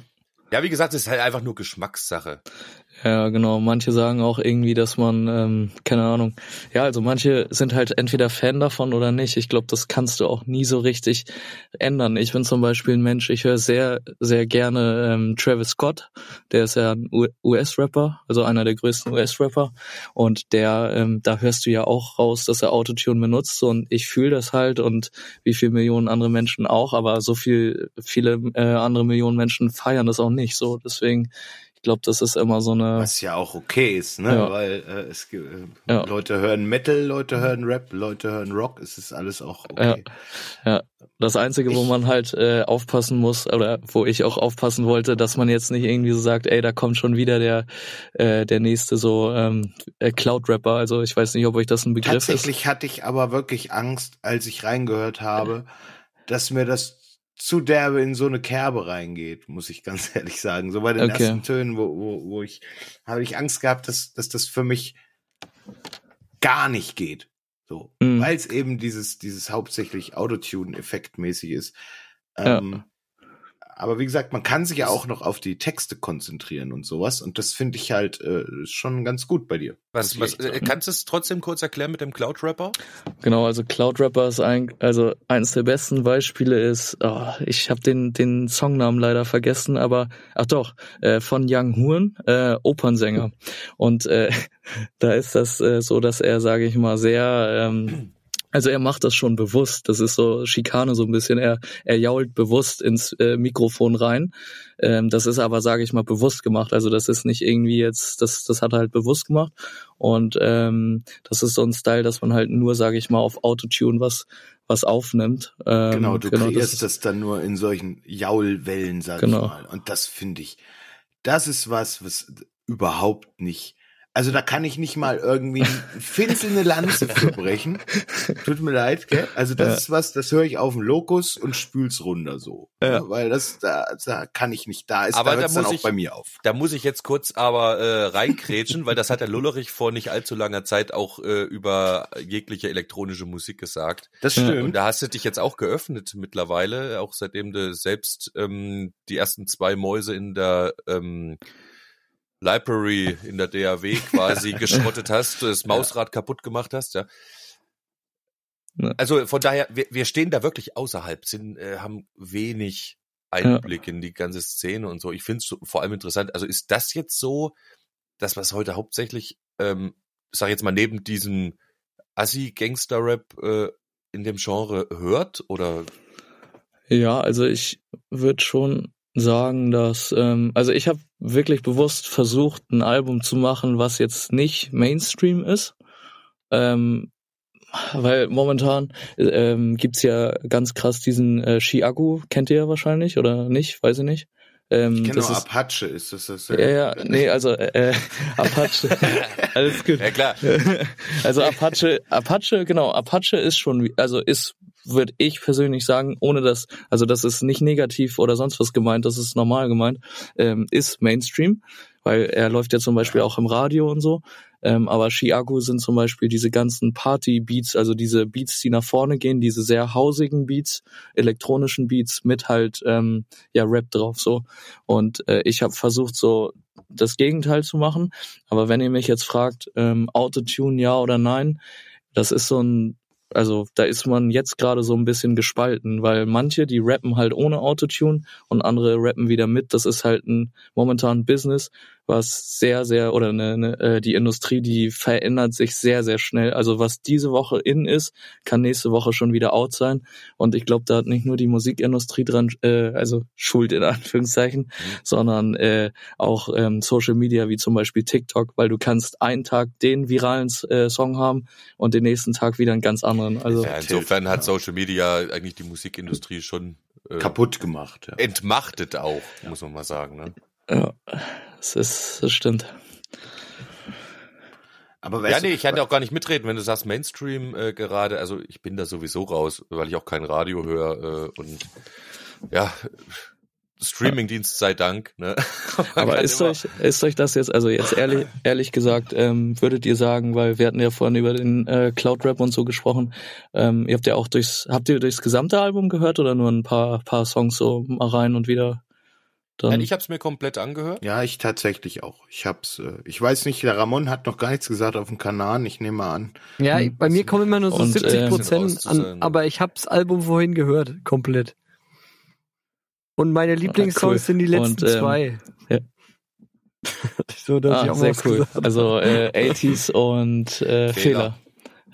Ja, wie gesagt, es ist halt einfach nur Geschmackssache. Ja, genau. Manche sagen auch irgendwie, dass man, ähm, keine Ahnung. Ja, also manche sind halt entweder Fan davon oder nicht. Ich glaube, das kannst du auch nie so richtig ändern. Ich bin zum Beispiel ein Mensch, ich höre sehr, sehr gerne ähm, Travis Scott. Der ist ja ein US-Rapper, also einer der größten US-Rapper. Und der, ähm, da hörst du ja auch raus, dass er Autotune benutzt. Und ich fühle das halt und wie viele Millionen andere Menschen auch. Aber so viel, viele äh, andere Millionen Menschen feiern das auch nicht so. Deswegen, ich glaube, das ist immer so eine. Was ja auch okay ist, ne? Ja. Weil äh, es gibt, äh, Ja. Leute hören Metal, Leute hören Rap, Leute hören Rock, es ist alles auch okay. Das Einzige, wo Ich- man halt äh, aufpassen muss, oder wo ich auch aufpassen wollte, dass man jetzt nicht irgendwie so sagt, ey, da kommt schon wieder der äh, der nächste so ähm, äh, Cloud-Rapper. Also ich weiß nicht, ob euch das ein Begriff ist. Tatsächlich hatte ich aber wirklich Angst, als ich reingehört habe, dass mir das zu derbe in so eine Kerbe reingeht, muss ich ganz ehrlich sagen. So bei den Okay. ersten Tönen, wo, wo, wo ich, habe ich Angst gehabt, dass, dass das für mich gar nicht geht. So, Mhm. weil es eben dieses, dieses hauptsächlich Autotune-Effektmäßig ist. Ja. Aber wie gesagt, man kann sich ja auch noch auf die Texte konzentrieren und sowas. Und das finde ich halt äh, schon ganz gut bei dir. Was, was, äh, kannst du es trotzdem kurz erklären mit dem Cloud-Rapper? Genau, also Cloud Rapper ist ein, also eines der besten Beispiele ist, oh, ich habe den den Songnamen leider vergessen, aber ach doch, äh, von Young Horn, äh, Opernsänger. Und äh, da ist das äh, so, dass er, sage ich mal, sehr ähm, also er macht das schon bewusst. Das ist so Schikane so ein bisschen. Er, er jault bewusst ins äh, Mikrofon rein. Ähm, das ist aber, sage ich mal, bewusst gemacht. Also das ist nicht irgendwie jetzt, das, das hat er halt bewusst gemacht. Und ähm, das ist so ein Style, dass man halt nur, sage ich mal, auf Autotune was was aufnimmt. Ähm, Genau, du das kreierst ist- das dann nur in solchen Jaulwellen, sag Genau. ich mal. Und das finde ich, das ist was, was überhaupt nicht Also da kann ich nicht mal irgendwie eine finzelne Lanze für brechen. Tut mir leid, gell? Also das Ja. ist was, das höre ich auf dem Lokus und spül's runter so. Ja. Weil das, da, da kann ich nicht. Da ist, Aber da da hört's dann muss auch ich- bei mir auf. Da muss ich jetzt kurz aber äh, reinkrätschen, weil das hat der Lullerich vor nicht allzu langer Zeit auch äh, über jegliche elektronische Musik gesagt. Das stimmt. Und da hast du dich jetzt auch geöffnet mittlerweile, auch seitdem du selbst ähm, die ersten zwei Mäuse in der ähm, Library, in der DAW quasi geschrottet hast, das Mausrad kaputt gemacht hast, ja. Ja. Also von daher, wir, wir stehen da wirklich außerhalb, sind, äh, haben wenig Einblick in die ganze Szene und so. Ich finde es vor allem interessant. Also ist das jetzt so, das was heute hauptsächlich, ähm, sag jetzt mal neben diesem Assi-Gangster-Rap äh, in dem Genre hört oder Ja, also ich würde schon sagen, dass ähm, also ich habe wirklich bewusst versucht, ein Album zu machen, was jetzt nicht Mainstream ist, ähm, weil momentan ähm, gibt's ja ganz krass diesen äh, Chiago, kennt ihr ja wahrscheinlich oder nicht? Weiß ich nicht. Ähm, Ich kenne das nur ist, Apache, ist das das? ja, ja, nee, also äh, Apache, alles gut. ja klar, Also Apache, Apache, genau, Apache ist schon, also ist, würde ich persönlich sagen, ohne dass, also das ist nicht negativ oder sonst was gemeint, das ist normal gemeint, ähm, ist Mainstream, weil er läuft ja zum Beispiel auch im Radio und so. Ähm, aber Chiago sind zum Beispiel diese ganzen Party-Beats, also diese Beats, die nach vorne gehen, diese sehr hausigen Beats, elektronischen Beats mit halt ähm, ja Rap drauf so. Und äh, ich habe versucht so das Gegenteil zu machen. Aber wenn ihr mich jetzt fragt, ähm, Autotune ja oder nein, das ist so ein, also da ist man jetzt gerade so ein bisschen gespalten, weil manche, die rappen halt ohne Autotune und andere rappen wieder mit. Das ist halt ein momentan Business, was sehr, sehr, oder eine, eine, äh, die Industrie, die verändert sich sehr, sehr schnell. Also was diese Woche in ist, kann nächste Woche schon wieder out sein. Und ich glaube, da hat nicht nur die Musikindustrie dran, äh, also Schuld in Anführungszeichen, sondern äh, auch ähm, Social Media wie zum Beispiel TikTok, weil du kannst einen Tag den viralen äh, Song haben und den nächsten Tag wieder einen ganz anderen. Also ja, insofern hat Social Media eigentlich die Musikindustrie schon äh, Kaputt gemacht. Ja. entmachtet auch, muss man mal sagen. Ne? Ja, es ist, das stimmt. Aber Ja, nee, ich kann ja auch gar nicht mitreden, wenn du sagst Mainstream äh, gerade. Also ich bin da sowieso raus, weil ich auch kein Radio höre äh, und ja, Streamingdienst sei Dank. Ne? Aber ist immer- euch, ist euch das jetzt, also jetzt ehrlich, ehrlich gesagt, ähm, würdet ihr sagen, weil wir hatten ja vorhin über den äh, Cloud Rap und so gesprochen, ähm, ihr habt ja auch durchs, habt ihr durchs gesamte Album gehört oder nur ein paar, paar Songs so mal rein und wieder dann? Nein, ich habe es mir komplett angehört. Ja, ich tatsächlich auch. Ich hab's, äh, ich weiß nicht, der Ramon hat noch gar nichts gesagt auf dem Kanal, ich nehme mal an. Ja, Hm. bei mir kommen immer nur so Und, 70 ähm, Prozent an, aber ich hab's Album vorhin gehört, komplett. Und meine Lieblingssongs cool. sind die letzten Und, ähm, zwei. ja. so, dass ich ah, auch mal sehr cool. Also äh, 80s und äh, Fehler. Fehler.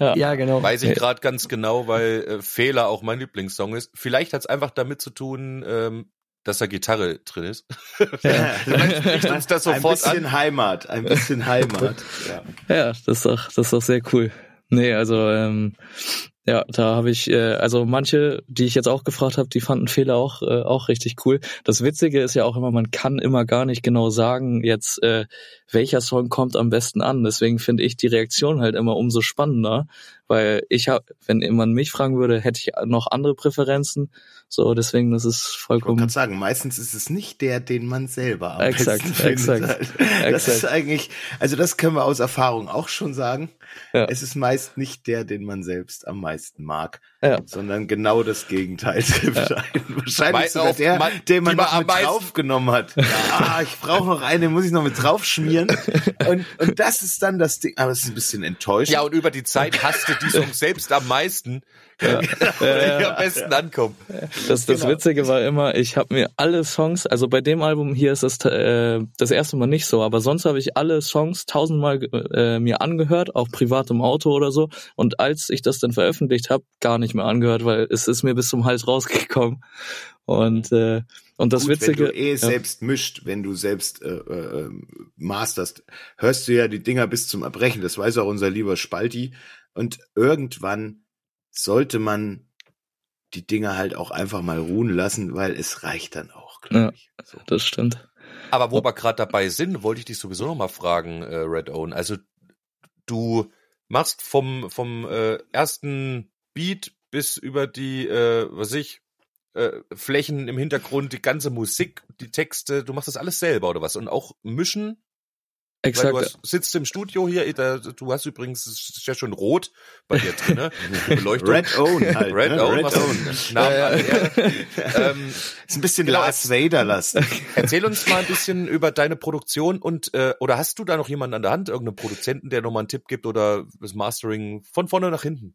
Ja. Ja, genau. Weiß ich gerade ganz genau, weil äh, Fehler auch mein Lieblingssong ist. Vielleicht hat es einfach damit zu tun, ähm, dass da Gitarre drin ist. Spricht uns das ein sofort bisschen an. Heimat, ein bisschen Heimat. ja. Ja, das ist doch, das ist doch sehr cool. Nee, also ähm, ja, da habe ich, äh, also manche, die ich jetzt auch gefragt habe, die fanden Fehler auch äh, auch richtig cool. Das Witzige ist ja auch immer, man kann immer gar nicht genau sagen, jetzt äh, welcher Song kommt am besten an. Deswegen finde ich die Reaktion halt immer umso spannender, weil ich habe, wenn man mich fragen würde, hätte ich noch andere Präferenzen. So, deswegen das ist Ich vollkommen. gerade sagen, meistens ist es nicht der, den man selber am Exakt, besten findet. exakt, Das exakt. ist eigentlich, also das können wir aus Erfahrung auch schon sagen. Ja. Es ist meist nicht der, den man selbst am meisten mag, Ja. sondern genau das Gegenteil trifft. Wahrscheinlich Mei- sogar auf- der, mei- den man man noch mit draufgenommen hat. Ah, ich brauche noch einen, den muss ich noch mit draufschmieren. Und, und das ist dann das Ding, aber es ist ein bisschen enttäuschend. Ja, und über die Zeit hasst du die Songs selbst am meisten, ja. die am besten ankommen. Das, das Genau. Witzige war immer, ich habe mir alle Songs, also bei dem Album hier ist das äh, das erste Mal nicht so, aber sonst habe ich alle Songs tausendmal äh, mir angehört, auch privat im Auto oder so. Und als ich das dann veröffentlicht habe, gar nicht mehr angehört, weil es ist mir bis zum Hals rausgekommen. Und äh, und das Gut, Witzige, wenn du eh ja. selbst mischt, wenn du selbst äh, äh, masterst, hörst du ja die Dinger bis zum Erbrechen. Das weiß auch unser lieber Spalti. Und irgendwann sollte man die Dinger halt auch einfach mal ruhen lassen, weil es reicht dann auch, glaube Ja. ich. So. das stimmt. Aber wo wir gerade dabei sind, wollte ich dich sowieso noch mal fragen, äh, Red Own. Also du machst vom vom äh, ersten Beat bis über die, äh, was ich, äh, Flächen im Hintergrund, die ganze Musik, die Texte, du machst das alles selber oder was? Und auch mischen? Weil Exakt. du hast, sitzt im Studio hier, da, du hast übrigens, es ist ja schon rot bei dir drin, ne? Beleuchtung. Red Own halt. Red ne? Own, Red was Own. Namen alle Ehre. ähm, Ist ein bisschen Genau, Lars Vader lassen. Erzähl uns mal ein bisschen über deine Produktion und äh, oder hast du da noch jemanden an der Hand, irgendeinen Produzenten, der nochmal einen Tipp gibt oder das Mastering von vorne nach hinten?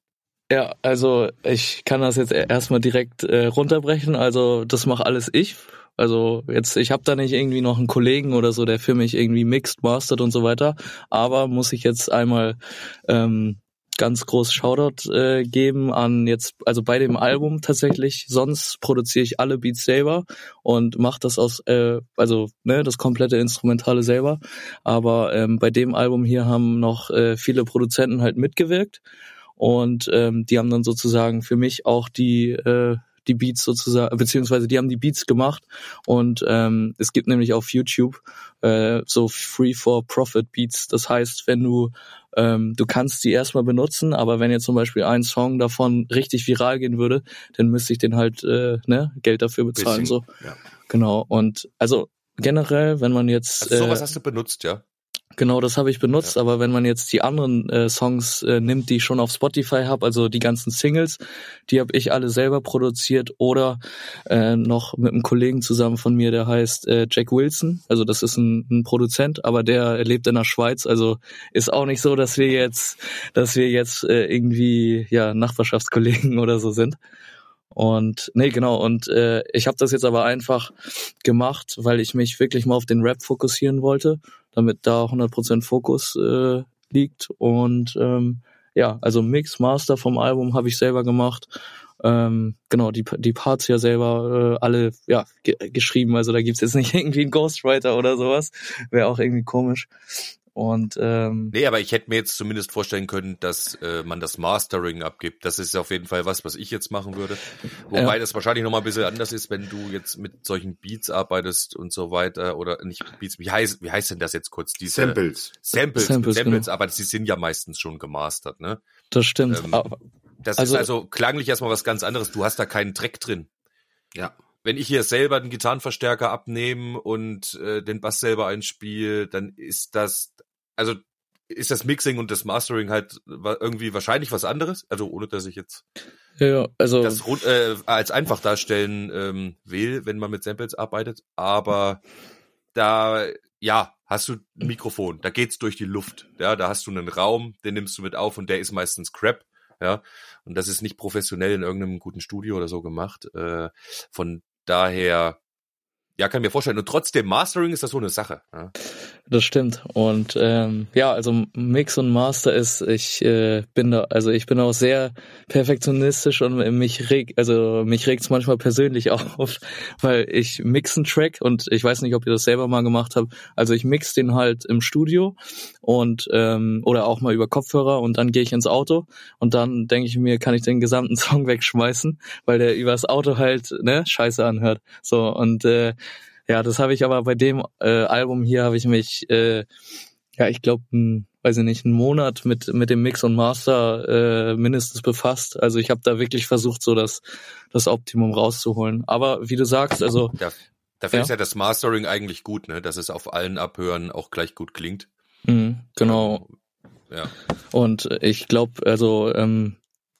Ja, also ich kann das jetzt erstmal direkt äh, runterbrechen. Also das mache alles ich. Also jetzt, ich habe da nicht irgendwie noch einen Kollegen oder so, der für mich irgendwie mixt, mastert und so weiter. Aber muss ich jetzt einmal ähm, ganz groß Shoutout äh, geben an jetzt, also bei dem Album tatsächlich. Sonst produziere ich alle Beats selber und mache das aus, äh, also ne, das komplette Instrumentale selber. Aber ähm, bei dem Album hier haben noch äh, viele Produzenten halt mitgewirkt und ähm, die haben dann sozusagen für mich auch die äh, die Beats sozusagen beziehungsweise die haben die Beats gemacht und ähm, es gibt nämlich auf YouTube äh, so Free for Profit Beats. Das heißt, wenn du ähm, du kannst die erstmal benutzen, aber wenn jetzt zum Beispiel ein Song davon richtig viral gehen würde, dann müsste ich den halt äh, ne Geld dafür bezahlen Bisschen, so ja. genau und also generell, wenn man jetzt Also sowas äh, hast du benutzt, ja? Genau, das habe ich benutzt, aber wenn man jetzt die anderen äh, Songs äh, nimmt, die ich schon auf Spotify habe, also die ganzen Singles, die habe ich alle selber produziert oder äh, noch mit einem Kollegen zusammen von mir, der heißt äh, Jack Wilson. Also das ist ein, ein Produzent, aber der lebt in der Schweiz, also ist auch nicht so, dass wir jetzt, dass wir jetzt äh, irgendwie ja Nachbarschaftskollegen oder so sind. Und nee, genau. Und äh, ich habe das jetzt aber einfach gemacht, weil ich mich wirklich mal auf den Rap fokussieren wollte, damit da 100% Fokus äh, liegt. Und ähm, ja, also Mix, Master vom Album habe ich selber gemacht. Ähm, genau, die, die Parts ja selber äh, alle ja ge geschrieben. Also da gibt's jetzt nicht irgendwie einen Ghostwriter oder sowas. Wäre auch irgendwie komisch. Und ähm, Nee, aber ich hätte mir jetzt zumindest vorstellen können, dass äh, man das Mastering abgibt. Das ist auf jeden Fall was, was ich jetzt machen würde. Wobei Ja. das wahrscheinlich nochmal ein bisschen anders ist, wenn du jetzt mit solchen Beats arbeitest und so weiter. Oder nicht Beats, wie heißt, wie heißt denn das jetzt kurz? Diese Samples. Samples, Samples, Samples, genau. aber sie sind ja meistens schon gemastert, ne? das stimmt. Ähm, Das Also- ist also klanglich erstmal was ganz anderes. Du hast da keinen Track drin. Ja. Wenn ich hier selber den Gitarrenverstärker abnehme und äh, den Bass selber einspiele, dann ist das, also ist das Mixing und das Mastering halt irgendwie wahrscheinlich was anderes. Also ohne dass ich jetzt ja, ja, also das rund- äh, als einfach darstellen ähm, will, wenn man mit Samples arbeitet. Aber da, ja, hast du ein Mikrofon, da geht's durch die Luft. Ja, da hast du einen Raum, den nimmst du mit auf und der ist meistens Crap. Ja, und das ist nicht professionell in irgendeinem guten Studio oder so gemacht. Äh, von daher, ja, kann mir vorstellen. Und trotzdem, Mastering ist das so eine Sache. Ja. Das stimmt. Und ähm, ja, also Mix und Master ist, ich äh, bin da, also ich bin auch sehr perfektionistisch und mich regt, also mich regt's manchmal persönlich auf, weil ich mix einen Track und ich weiß nicht, ob ihr das selber mal gemacht habt. Also ich mix den halt im Studio und ähm, oder auch mal über Kopfhörer und dann gehe ich ins Auto und dann denke ich mir, kann ich den gesamten Song wegschmeißen, weil der übers Auto halt ne Scheiße anhört. So und äh, ja, das habe ich aber bei dem äh, Album hier habe ich mich, äh, ja, ich glaube, weiß ich nicht, einen Monat mit mit dem Mix und Master äh, mindestens befasst. Also ich habe da wirklich versucht, so das das Optimum rauszuholen. Aber wie du sagst, also Da, dafür Ja. ist ja das Mastering eigentlich gut, ne? Dass es auf allen Abhören auch gleich gut klingt. mh, genau. Ja. Und ich glaube, also ähm,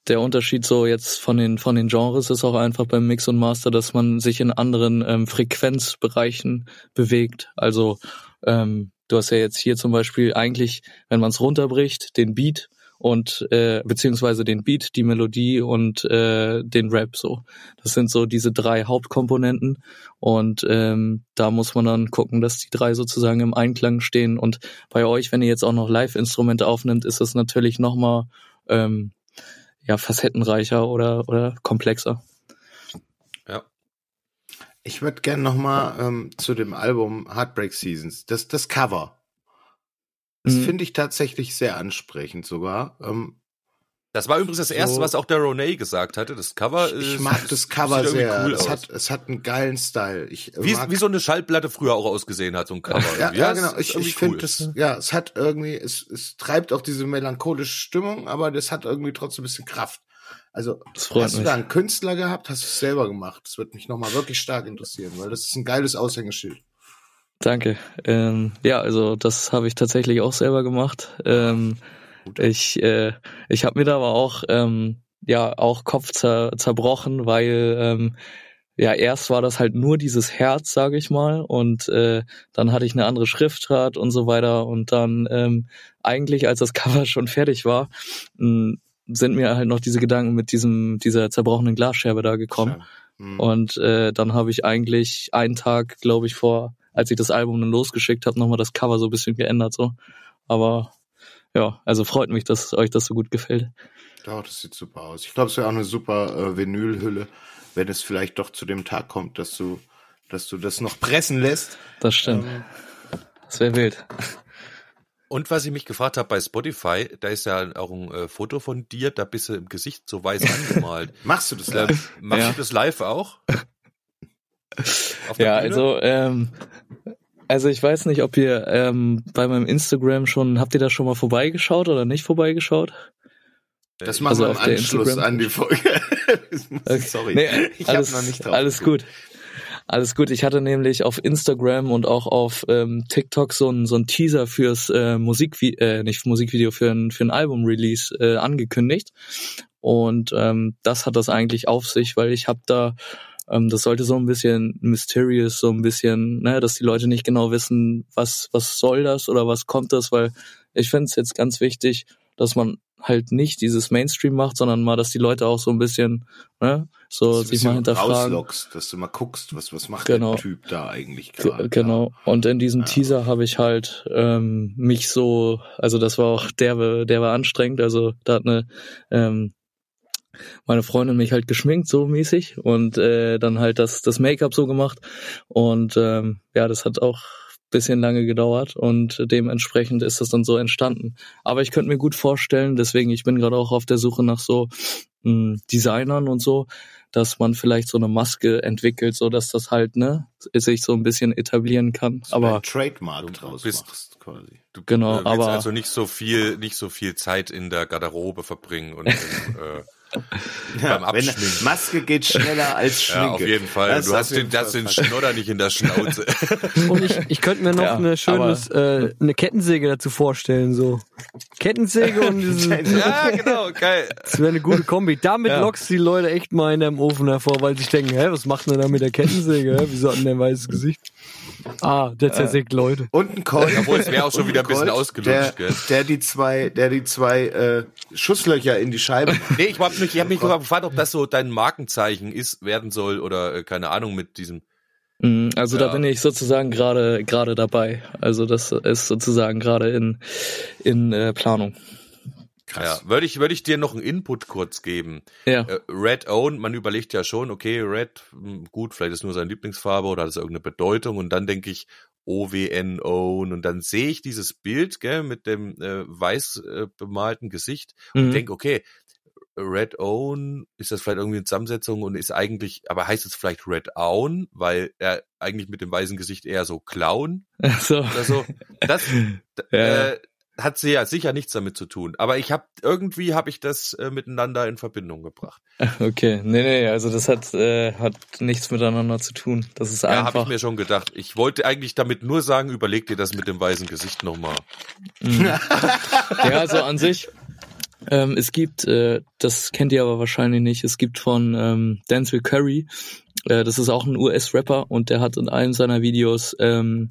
der Unterschied so jetzt von den von den Genres ist auch einfach beim Mix und Master, dass man sich in anderen ähm, Frequenzbereichen bewegt. Also ähm, du hast ja jetzt hier zum Beispiel eigentlich, wenn man es runterbricht, den Beat und äh, beziehungsweise den Beat, die Melodie und äh, den Rap so. Das sind so diese drei Hauptkomponenten und ähm, da muss man dann gucken, dass die drei sozusagen im Einklang stehen. Und bei euch, wenn ihr jetzt auch noch Live-Instrumente aufnimmt, ist das natürlich nochmal ähm, ja, facettenreicher oder, oder komplexer. Ja. Ich würde gern noch mal ähm, zu dem Album Heartbreak Seasons, das, das Cover. Das Mhm. finde ich tatsächlich sehr ansprechend sogar. Ähm, Das war übrigens das erste, So. was auch der Ronay gesagt hatte. Das Cover Ich äh, mag das Cover sehr. Cool es, aus. hat, es hat einen geilen Style. Ich wie, mag wie so eine Schallplatte früher auch ausgesehen hat, so ein Cover. Ja, ja, genau. ist Ich, ich finde cool. das, ja, es hat irgendwie, es, es treibt auch diese melancholische Stimmung, aber das hat irgendwie trotzdem ein bisschen Kraft. Also, Das freut hast du mich. da einen Künstler gehabt, hast du es selber gemacht? Das wird mich nochmal wirklich stark interessieren, weil das ist ein geiles Aushängeschild. Danke. Ähm, ja, also das habe ich tatsächlich auch selber gemacht. Ähm, ich äh, ich habe mir da aber auch ähm, ja auch Kopf zer zerbrochen, weil ähm, ja erst war das halt nur dieses Herz, sage ich mal, und äh, dann hatte ich eine andere Schriftart und so weiter und dann ähm, eigentlich als das Cover schon fertig war, mh, sind mir halt noch diese Gedanken mit diesem dieser zerbrochenen Glasscherbe da gekommen. Hm. Und äh, dann habe ich eigentlich einen Tag, glaube ich, vor, als ich das Album dann losgeschickt habe, nochmal das Cover so ein bisschen geändert. so. Aber ja, also freut mich, dass euch das so gut gefällt. Ja, das sieht super aus. Ich glaube, es wäre auch eine super äh, Vinylhülle, wenn es vielleicht doch zu dem Tag kommt, dass du, dass du das noch pressen lässt. Das stimmt. Ähm, Das wäre wild. Und was ich mich gefragt habe bei Spotify, da ist ja auch ein äh, Foto von dir, da bist du im Gesicht so weiß angemalt. machst du das ähm, live? machst Ja. du das live auch? Ja, Bühne? also, ähm, also ich weiß nicht, ob ihr ähm, bei meinem Instagram schon, habt ihr da schon mal vorbeigeschaut oder nicht vorbeigeschaut? Das machen also wir auf im Anschluss Instagram- an die Folge. Okay. Sorry. Nee, ich alles, habe noch nicht drauf alles geguckt. gut. Alles gut. Ich hatte nämlich auf Instagram und auch auf ähm, TikTok so ein so ein Teaser fürs äh, Musikvideo, äh, nicht Musikvideo für ein für ein Album-Release äh, angekündigt. Und ähm, das hat das eigentlich auf sich, weil ich habe da ähm, das sollte so ein bisschen mysterious, so ein bisschen, ne, dass die Leute nicht genau wissen, was was soll das oder was kommt das, weil ich finde es jetzt ganz wichtig, dass man halt nicht dieses Mainstream macht, sondern mal, dass die Leute auch so ein bisschen, ne, so sich mal hinterfragen. rauslockst, dass du mal guckst, was, was macht Genau. der Typ da eigentlich Ge- gerade. Genau. Und in diesem Ja. Teaser habe ich halt ähm, mich so, also das war auch derbe, der war anstrengend. Also da hat eine ähm, meine Freundin mich halt geschminkt so mäßig und äh, dann halt das das Make-up so gemacht und ähm, ja, das hat auch bisschen lange gedauert und dementsprechend ist das dann so entstanden. Aber ich könnte mir gut vorstellen, deswegen ich bin gerade auch auf der Suche nach so mh, Designern und so, dass man vielleicht so eine Maske entwickelt, so dass das halt ne sich so ein bisschen etablieren kann. Dass du Aber ein Trademark draus bist- machst, quasi. Du Genau, äh, willst aber- also nicht so viel, nicht so viel Zeit in der Garderobe verbringen und im, äh, beim wenn, Abschminken. Maske geht schneller als Schminke. Ja, auf jeden Fall. Das du hast den, das den Schnodder nicht in der Schnauze. Und ich, ich könnte mir noch Ja, eine schönes, äh, eine Kettensäge dazu vorstellen, so. Kettensäge und diese, ja, genau, geil. das wäre eine gute Kombi. Damit Ja. lockst du die Leute echt mal in deinem Ofen hervor, weil sie sich denken, hä, was macht denn da mit der Kettensäge, hä? Wieso hat denn der ein weißes Gesicht? Ah, der zersägt Leute. Und ein Colt. Obwohl, es wäre auch schon wieder ein bisschen Colt, ausgelutscht, der, gell? Der die zwei, der die zwei äh, Schusslöcher in die Scheibe. Nee, ich habe mich, ich hab mich gefragt, ob das so dein Markenzeichen ist, werden soll oder äh, keine Ahnung mit diesem. mh, also Ja. da bin ich sozusagen gerade gerade dabei. Also das ist sozusagen gerade in in äh, Planung. Ja, würde ich, würde ich dir noch einen Input kurz geben. Ja. Äh, Red Own, man überlegt ja schon, okay, Red, hm, gut, vielleicht ist nur seine Lieblingsfarbe oder hat es irgendeine Bedeutung und dann denke ich OWN Own und dann sehe ich dieses Bild, gell, mit dem äh, weiß äh, bemalten Gesicht und Mhm. denke, okay, Red Own, ist das vielleicht irgendwie eine Zusammensetzung und ist eigentlich, aber heißt es vielleicht Red Own, weil er eigentlich mit dem weißen Gesicht eher so Clown So. oder so. Das Ja. äh, hat sie ja sicher nichts damit zu tun. Aber ich habe irgendwie habe ich das äh, miteinander in Verbindung gebracht. Okay, nee, nee, also das hat, äh, hat nichts miteinander zu tun. Das ist Ja, habe einfach. ich mir schon gedacht. Ich wollte eigentlich damit nur sagen, überleg dir das mit dem weißen Gesicht nochmal. Mhm. ja, also an sich, ähm, es gibt, äh, das kennt ihr aber wahrscheinlich nicht, es gibt von ähm, Denzel Curry, äh, das ist auch ein US-Rapper und der hat in einem seiner Videos, ähm,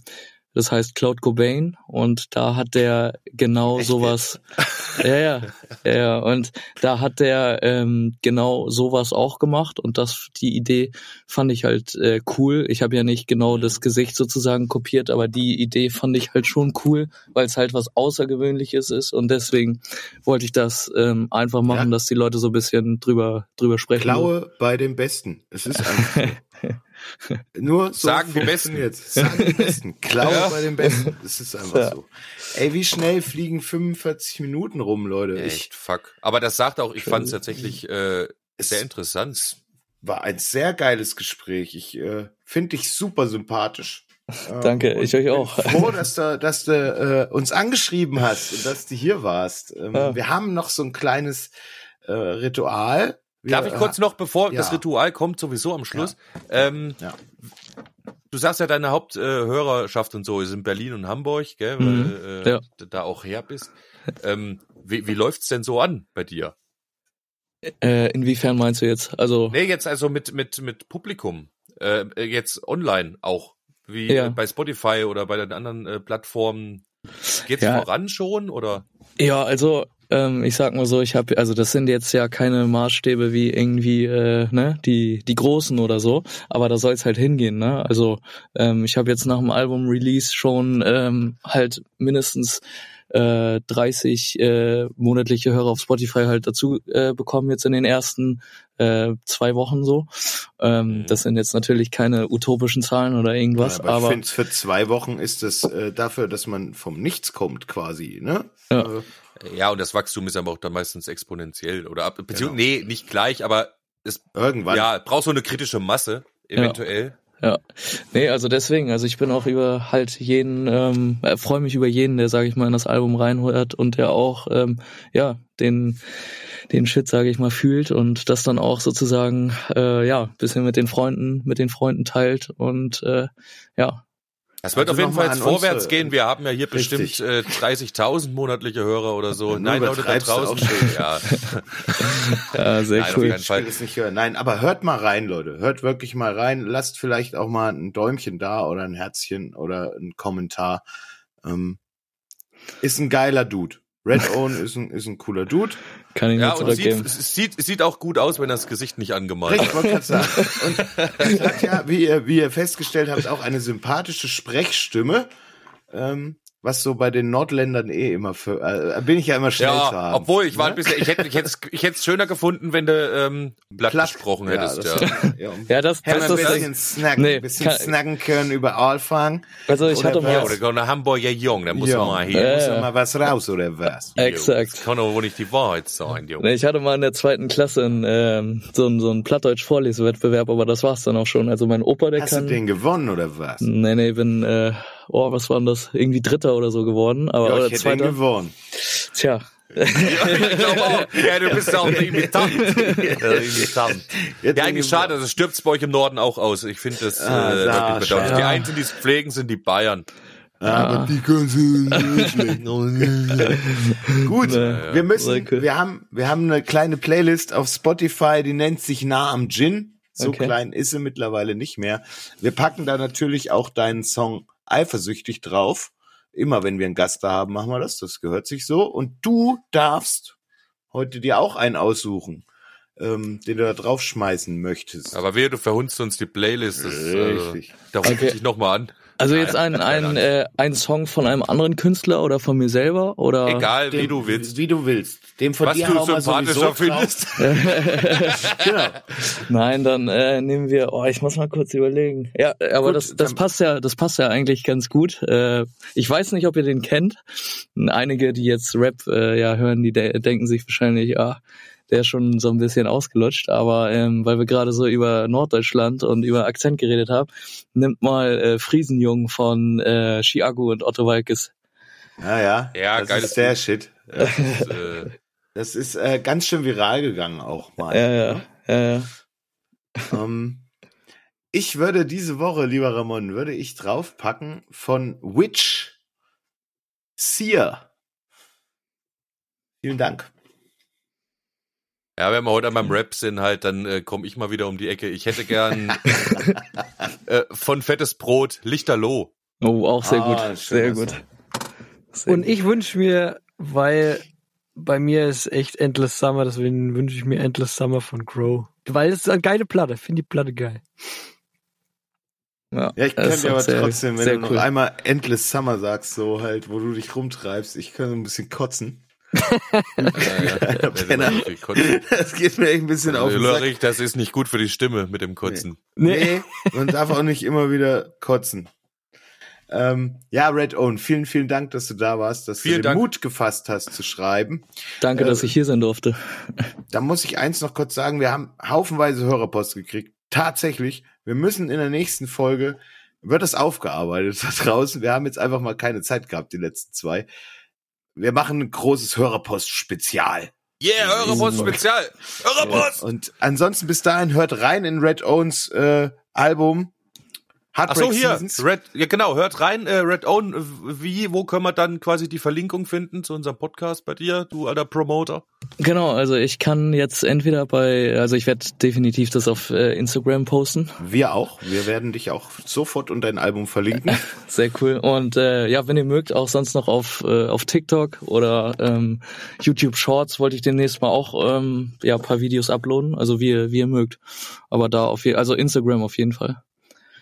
das heißt Cloud Cobain und da hat der genau Echt sowas. Ja, ja, ja. Und da hat der ähm, genau sowas auch gemacht und das die Idee fand ich halt äh, cool. Ich habe ja nicht genau das Gesicht sozusagen kopiert, aber die Idee fand ich halt schon cool, weil es halt was Außergewöhnliches ist und deswegen wollte ich das ähm, einfach machen, Ja. dass die Leute so ein bisschen drüber drüber sprechen. Klaue bei dem Besten. Es ist einfach. Nur so Sagen die Besten. funktioniert's. Sagen die Besten. Glaube Ja. bei den Besten. Das ist einfach Ja. so. Ey, wie schnell fliegen 45 Minuten rum, Leute? Ich Echt, fuck. Aber das sagt auch, ich fand es tatsächlich äh, sehr interessant. war ein sehr geiles Gespräch. Ich äh, finde dich super sympathisch. Äh, Danke, und ich euch bin auch. Froh, dass du, dass du äh, uns angeschrieben hast und dass du hier warst. Ähm, Ja. Wir haben noch so ein kleines äh, Ritual. Wir, Darf ich kurz noch, bevor ja. das Ritual kommt, sowieso am Schluss, ähm, Ja. du sagst ja, deine Haupthörerschaft und so ist in Berlin und Hamburg, gell, Mhm. weil äh, Ja. du da auch her bist. Ähm, wie, wie läuft's denn so an bei dir? Äh, inwiefern meinst du jetzt? Also, Nee, jetzt also mit, mit, mit Publikum. Äh, jetzt online auch. Wie Ja. äh, bei Spotify oder bei den anderen äh, Plattformen. Geht's Ja. voran schon oder? ja, also ähm, ich sag mal so, ich habe, also das sind jetzt ja keine Maßstäbe wie irgendwie äh, ne die die großen oder so, aber da soll es halt hingehen, ne? Also ähm, ich habe jetzt nach dem Album Release schon ähm, halt mindestens äh, 30 äh, monatliche Hörer auf Spotify halt dazu äh, bekommen jetzt in den ersten äh, zwei Wochen so. Ähm, Mhm. Das sind jetzt natürlich keine utopischen Zahlen oder irgendwas, aber, aber, ich finde, für zwei Wochen ist es äh, dafür, dass man vom Nichts kommt, quasi, ne? Ja. Äh, Ja, und das Wachstum ist aber auch dann meistens exponentiell oder ab, beziehungsweise, Genau. nee, nicht gleich, aber es, irgendwann. ja, braucht so eine kritische Masse, eventuell. Ja, nee, also deswegen, also ich bin auch über halt jeden, ähm, äh, freue mich über jeden, der, sage ich mal, in das Album reinhört und der auch, ähm, ja, den, den Shit, sage ich mal, fühlt und das dann auch sozusagen, äh, ja, bisschen mit den Freunden, mit den Freunden teilt und äh, ja, Das wird Also auf jeden Fall jetzt vorwärts gehen. Wir haben ja hier Richtig. bestimmt äh, 30.000 monatliche Hörer oder so. Nein, Leute da draußen. Ja, ja sehr Nein, cool. Ich will es nicht hören. Nein, aber hört mal rein, Leute. Hört wirklich mal rein. Lasst vielleicht auch mal ein Däumchen da oder ein Herzchen oder ein Kommentar. Ähm, ist ein geiler Dude. Red Owen ist ein, ist ein cooler Dude. Kann ich ja und sieht, es sieht, es sieht auch gut aus, wenn das Gesicht nicht angemalt Richtig, ist. wollte gerade sagen. Und hat ja, wie ihr, wie ihr festgestellt habt, auch eine sympathische Sprechstimme. Ähm, was so bei den Nordländern eh immer für, äh, bin ich ja immer schnell zu Ja, haben. obwohl ich war ein Ne? bisschen, ich hätte, ich hätte, ich hätte es schöner gefunden, wenn du ähm, Blatt, Platt. gesprochen hättest. das- Ja, ja. Ja, das, Hätten das, wir ein das, bisschen snacken, Nee, ein bisschen kann- snacken können über Aalfang. also ich Oder hatte mal, Oder nach Hamburger Jung, da muss Ja, man mal da hier. muss Ja. ja mal was raus, oder was? exakt. Das kann doch wohl nicht die Wahrheit sein, Junge. Nee, Ich hatte mal in der zweiten Klasse einen, ähm, so einen so einen Plattdeutsch-Vorlesewettbewerb, aber das war's dann auch schon. Also mein Opa, der Hast kann. du den gewonnen, oder was? Nee, nee, bin, äh, oh, was war denn das? Irgendwie Dritter oder so geworden, aber Ja, oder ich Zweiter. gewonnen. Tja, Ja, ich glaube auch. Ja, du bist auch ein Imitant. Ja, Imitant. Ja, eigentlich schade, das stirbt bei euch im Norden auch aus. Ich finde das äh, Ah, wirklich da, bedauerlich. Die Einzigen, die es pflegen, sind die Bayern. Aber die können sie nicht schlecht. Gut, Nee, wir müssen, cool. wir haben, wir haben eine kleine Playlist auf Spotify, die nennt sich Nah am Gin. So Okay. klein ist sie mittlerweile nicht mehr. Wir packen da natürlich auch deinen Song Eifersüchtig drauf. Immer wenn wir einen Gast da haben, machen wir das. Das gehört sich so. Und du darfst heute dir auch einen aussuchen, ähm, den du da draufschmeißen möchtest. Aber wehe, du verhunzt uns die Playlist. Das, äh, Richtig. da rufe Okay. ich dich nochmal an. Also jetzt ein, ein, äh, ein Song von einem anderen Künstler oder von mir selber oder? Egal, wie Dem- du willst. Wie du willst. Dem von Was dir du sympathischer findest. Genau. Nein, dann äh, nehmen wir. Oh, ich muss mal kurz überlegen. Ja, aber Gut, das, das passt ja, das passt ja eigentlich ganz gut. Äh, ich weiß nicht, ob ihr den kennt. Einige, die jetzt Rap äh, ja hören, die de denken sich wahrscheinlich, ah, der ist schon so ein bisschen ausgelutscht. Aber ähm, weil wir gerade so über Norddeutschland und über Akzent geredet haben, nimmt mal äh, Friesenjung von äh, Chiago und Otto Walkes. Ja, ja. Ja, das geiles ist der. Shit. Das ist, äh, Das ist äh, ganz schön viral gegangen auch mal. Ja, ja, ja, ja. Ähm, ich würde diese Woche, lieber Ramon, würde ich draufpacken von Witch Seer. Vielen Dank. Ja, wenn wir heute beim Rap sind, halt, dann äh, komme ich mal wieder um die Ecke. Ich hätte gern äh, von Fettes Brot Lichterloh. Oh, auch sehr Ah, gut, sehr gut. Sehr Und ich wünsche mir, weil bei mir ist echt Endless Summer, deswegen wünsche ich mir Endless Summer von Crow. Weil es ist eine geile Platte, finde die Platte geil. Ja, Ja, ich ist dir aber sehr- trotzdem, wenn du noch cool. einmal Endless Summer sagst, so halt, wo du dich rumtreibst, ich kann so ein bisschen kotzen. Ja, Penner. Das geht mir echt ein bisschen auf. Ulrich, das ist nicht gut für die Stimme mit dem Kotzen. Nee, man darf auch nicht immer wieder kotzen. Ähm, ja, Red Own, vielen, vielen Dank, dass du da warst, dass Vielen du den Dank. Mut gefasst hast zu schreiben. Danke, Äh, dass ich hier sein durfte. Da muss ich eins noch kurz sagen, wir haben haufenweise Hörerpost gekriegt. Tatsächlich, wir müssen in der nächsten Folge, wird das aufgearbeitet da draußen. Wir haben jetzt einfach mal keine Zeit gehabt, die letzten zwei. Wir machen ein großes Hörerpost-Spezial. Yeah, Europost Spezial. Europost! Und ansonsten bis dahin hört rein in Red Owns äh, Album. Ach Heartbreak so, hier, Seasons. Red, ja genau, hört rein, äh, Red Own, äh, wie, wo können wir dann quasi die Verlinkung finden zu unserem Podcast bei dir, du alter Promoter? Genau, also ich kann jetzt entweder bei, also ich werde definitiv das auf äh, Instagram posten. Wir auch. Wir werden dich auch sofort und dein Album verlinken. Sehr cool. Und äh, ja, wenn ihr mögt, auch sonst noch auf, äh, auf TikTok oder ähm, YouTube Shorts wollte ich demnächst mal auch ähm, ja, ein paar Videos uploaden. Also wie, ihr- wie ihr mögt. Aber da auf jeden also Instagram auf jeden Fall.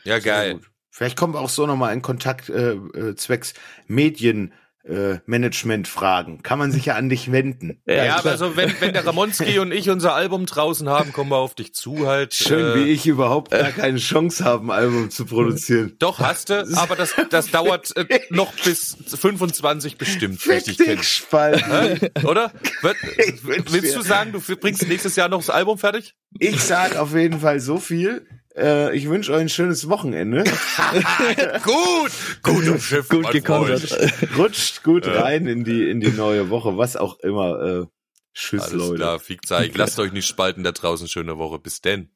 Ja, geil. Vielleicht kommen wir auch so nochmal in Kontakt äh, äh, zwecks Medien. Äh, Management-Fragen. Kann man sich ja an dich wenden. Ja, aber klar. also wenn, wenn der Ramonski und ich unser Album draußen haben, kommen wir auf dich zu halt. Schön, äh, wie ich überhaupt gar keine Chance habe, ein Album zu produzieren. Doch, hast du, aber das, das dauert äh, noch bis 25 bestimmt, wie ich Fick dich dich, kenne. Spalt. Oder? Willst du sagen, du bringst nächstes Jahr noch das Album fertig? Ich sag auf jeden Fall so viel. Äh, ich wünsche euch ein schönes Wochenende. Gut! Gut im Schiff, Gut gekontert. Freund. Rutscht gut rein in die in die neue Woche, was auch immer. Äh, tschüss, Alles Leute. klar, Fickzeig. Lasst euch nicht spalten da draußen. Schöne Woche. Bis denn.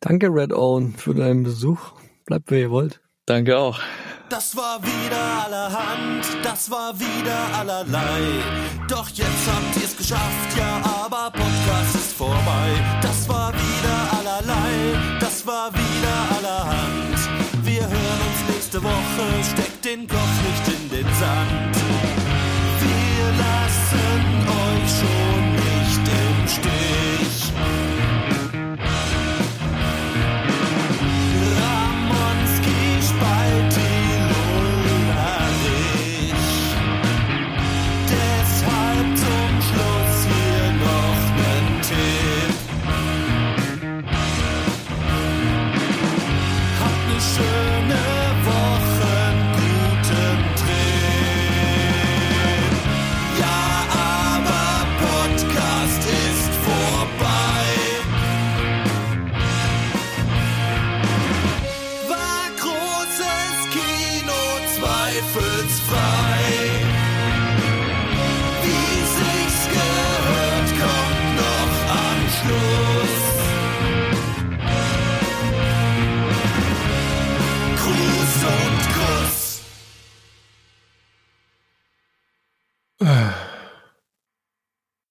Danke, Red Own, für deinen Besuch. Bleibt, wer ihr wollt. Danke auch. Das war wieder allerhand, das war wieder allerlei. Doch jetzt habt ihr's geschafft, ja, aber Podcast ist vorbei. Das war wieder allerlei, das war wieder allerhand. Wir hören uns nächste Woche, steckt den Kopf nicht in den Sand. Wir lassen euch schon nicht im Stich.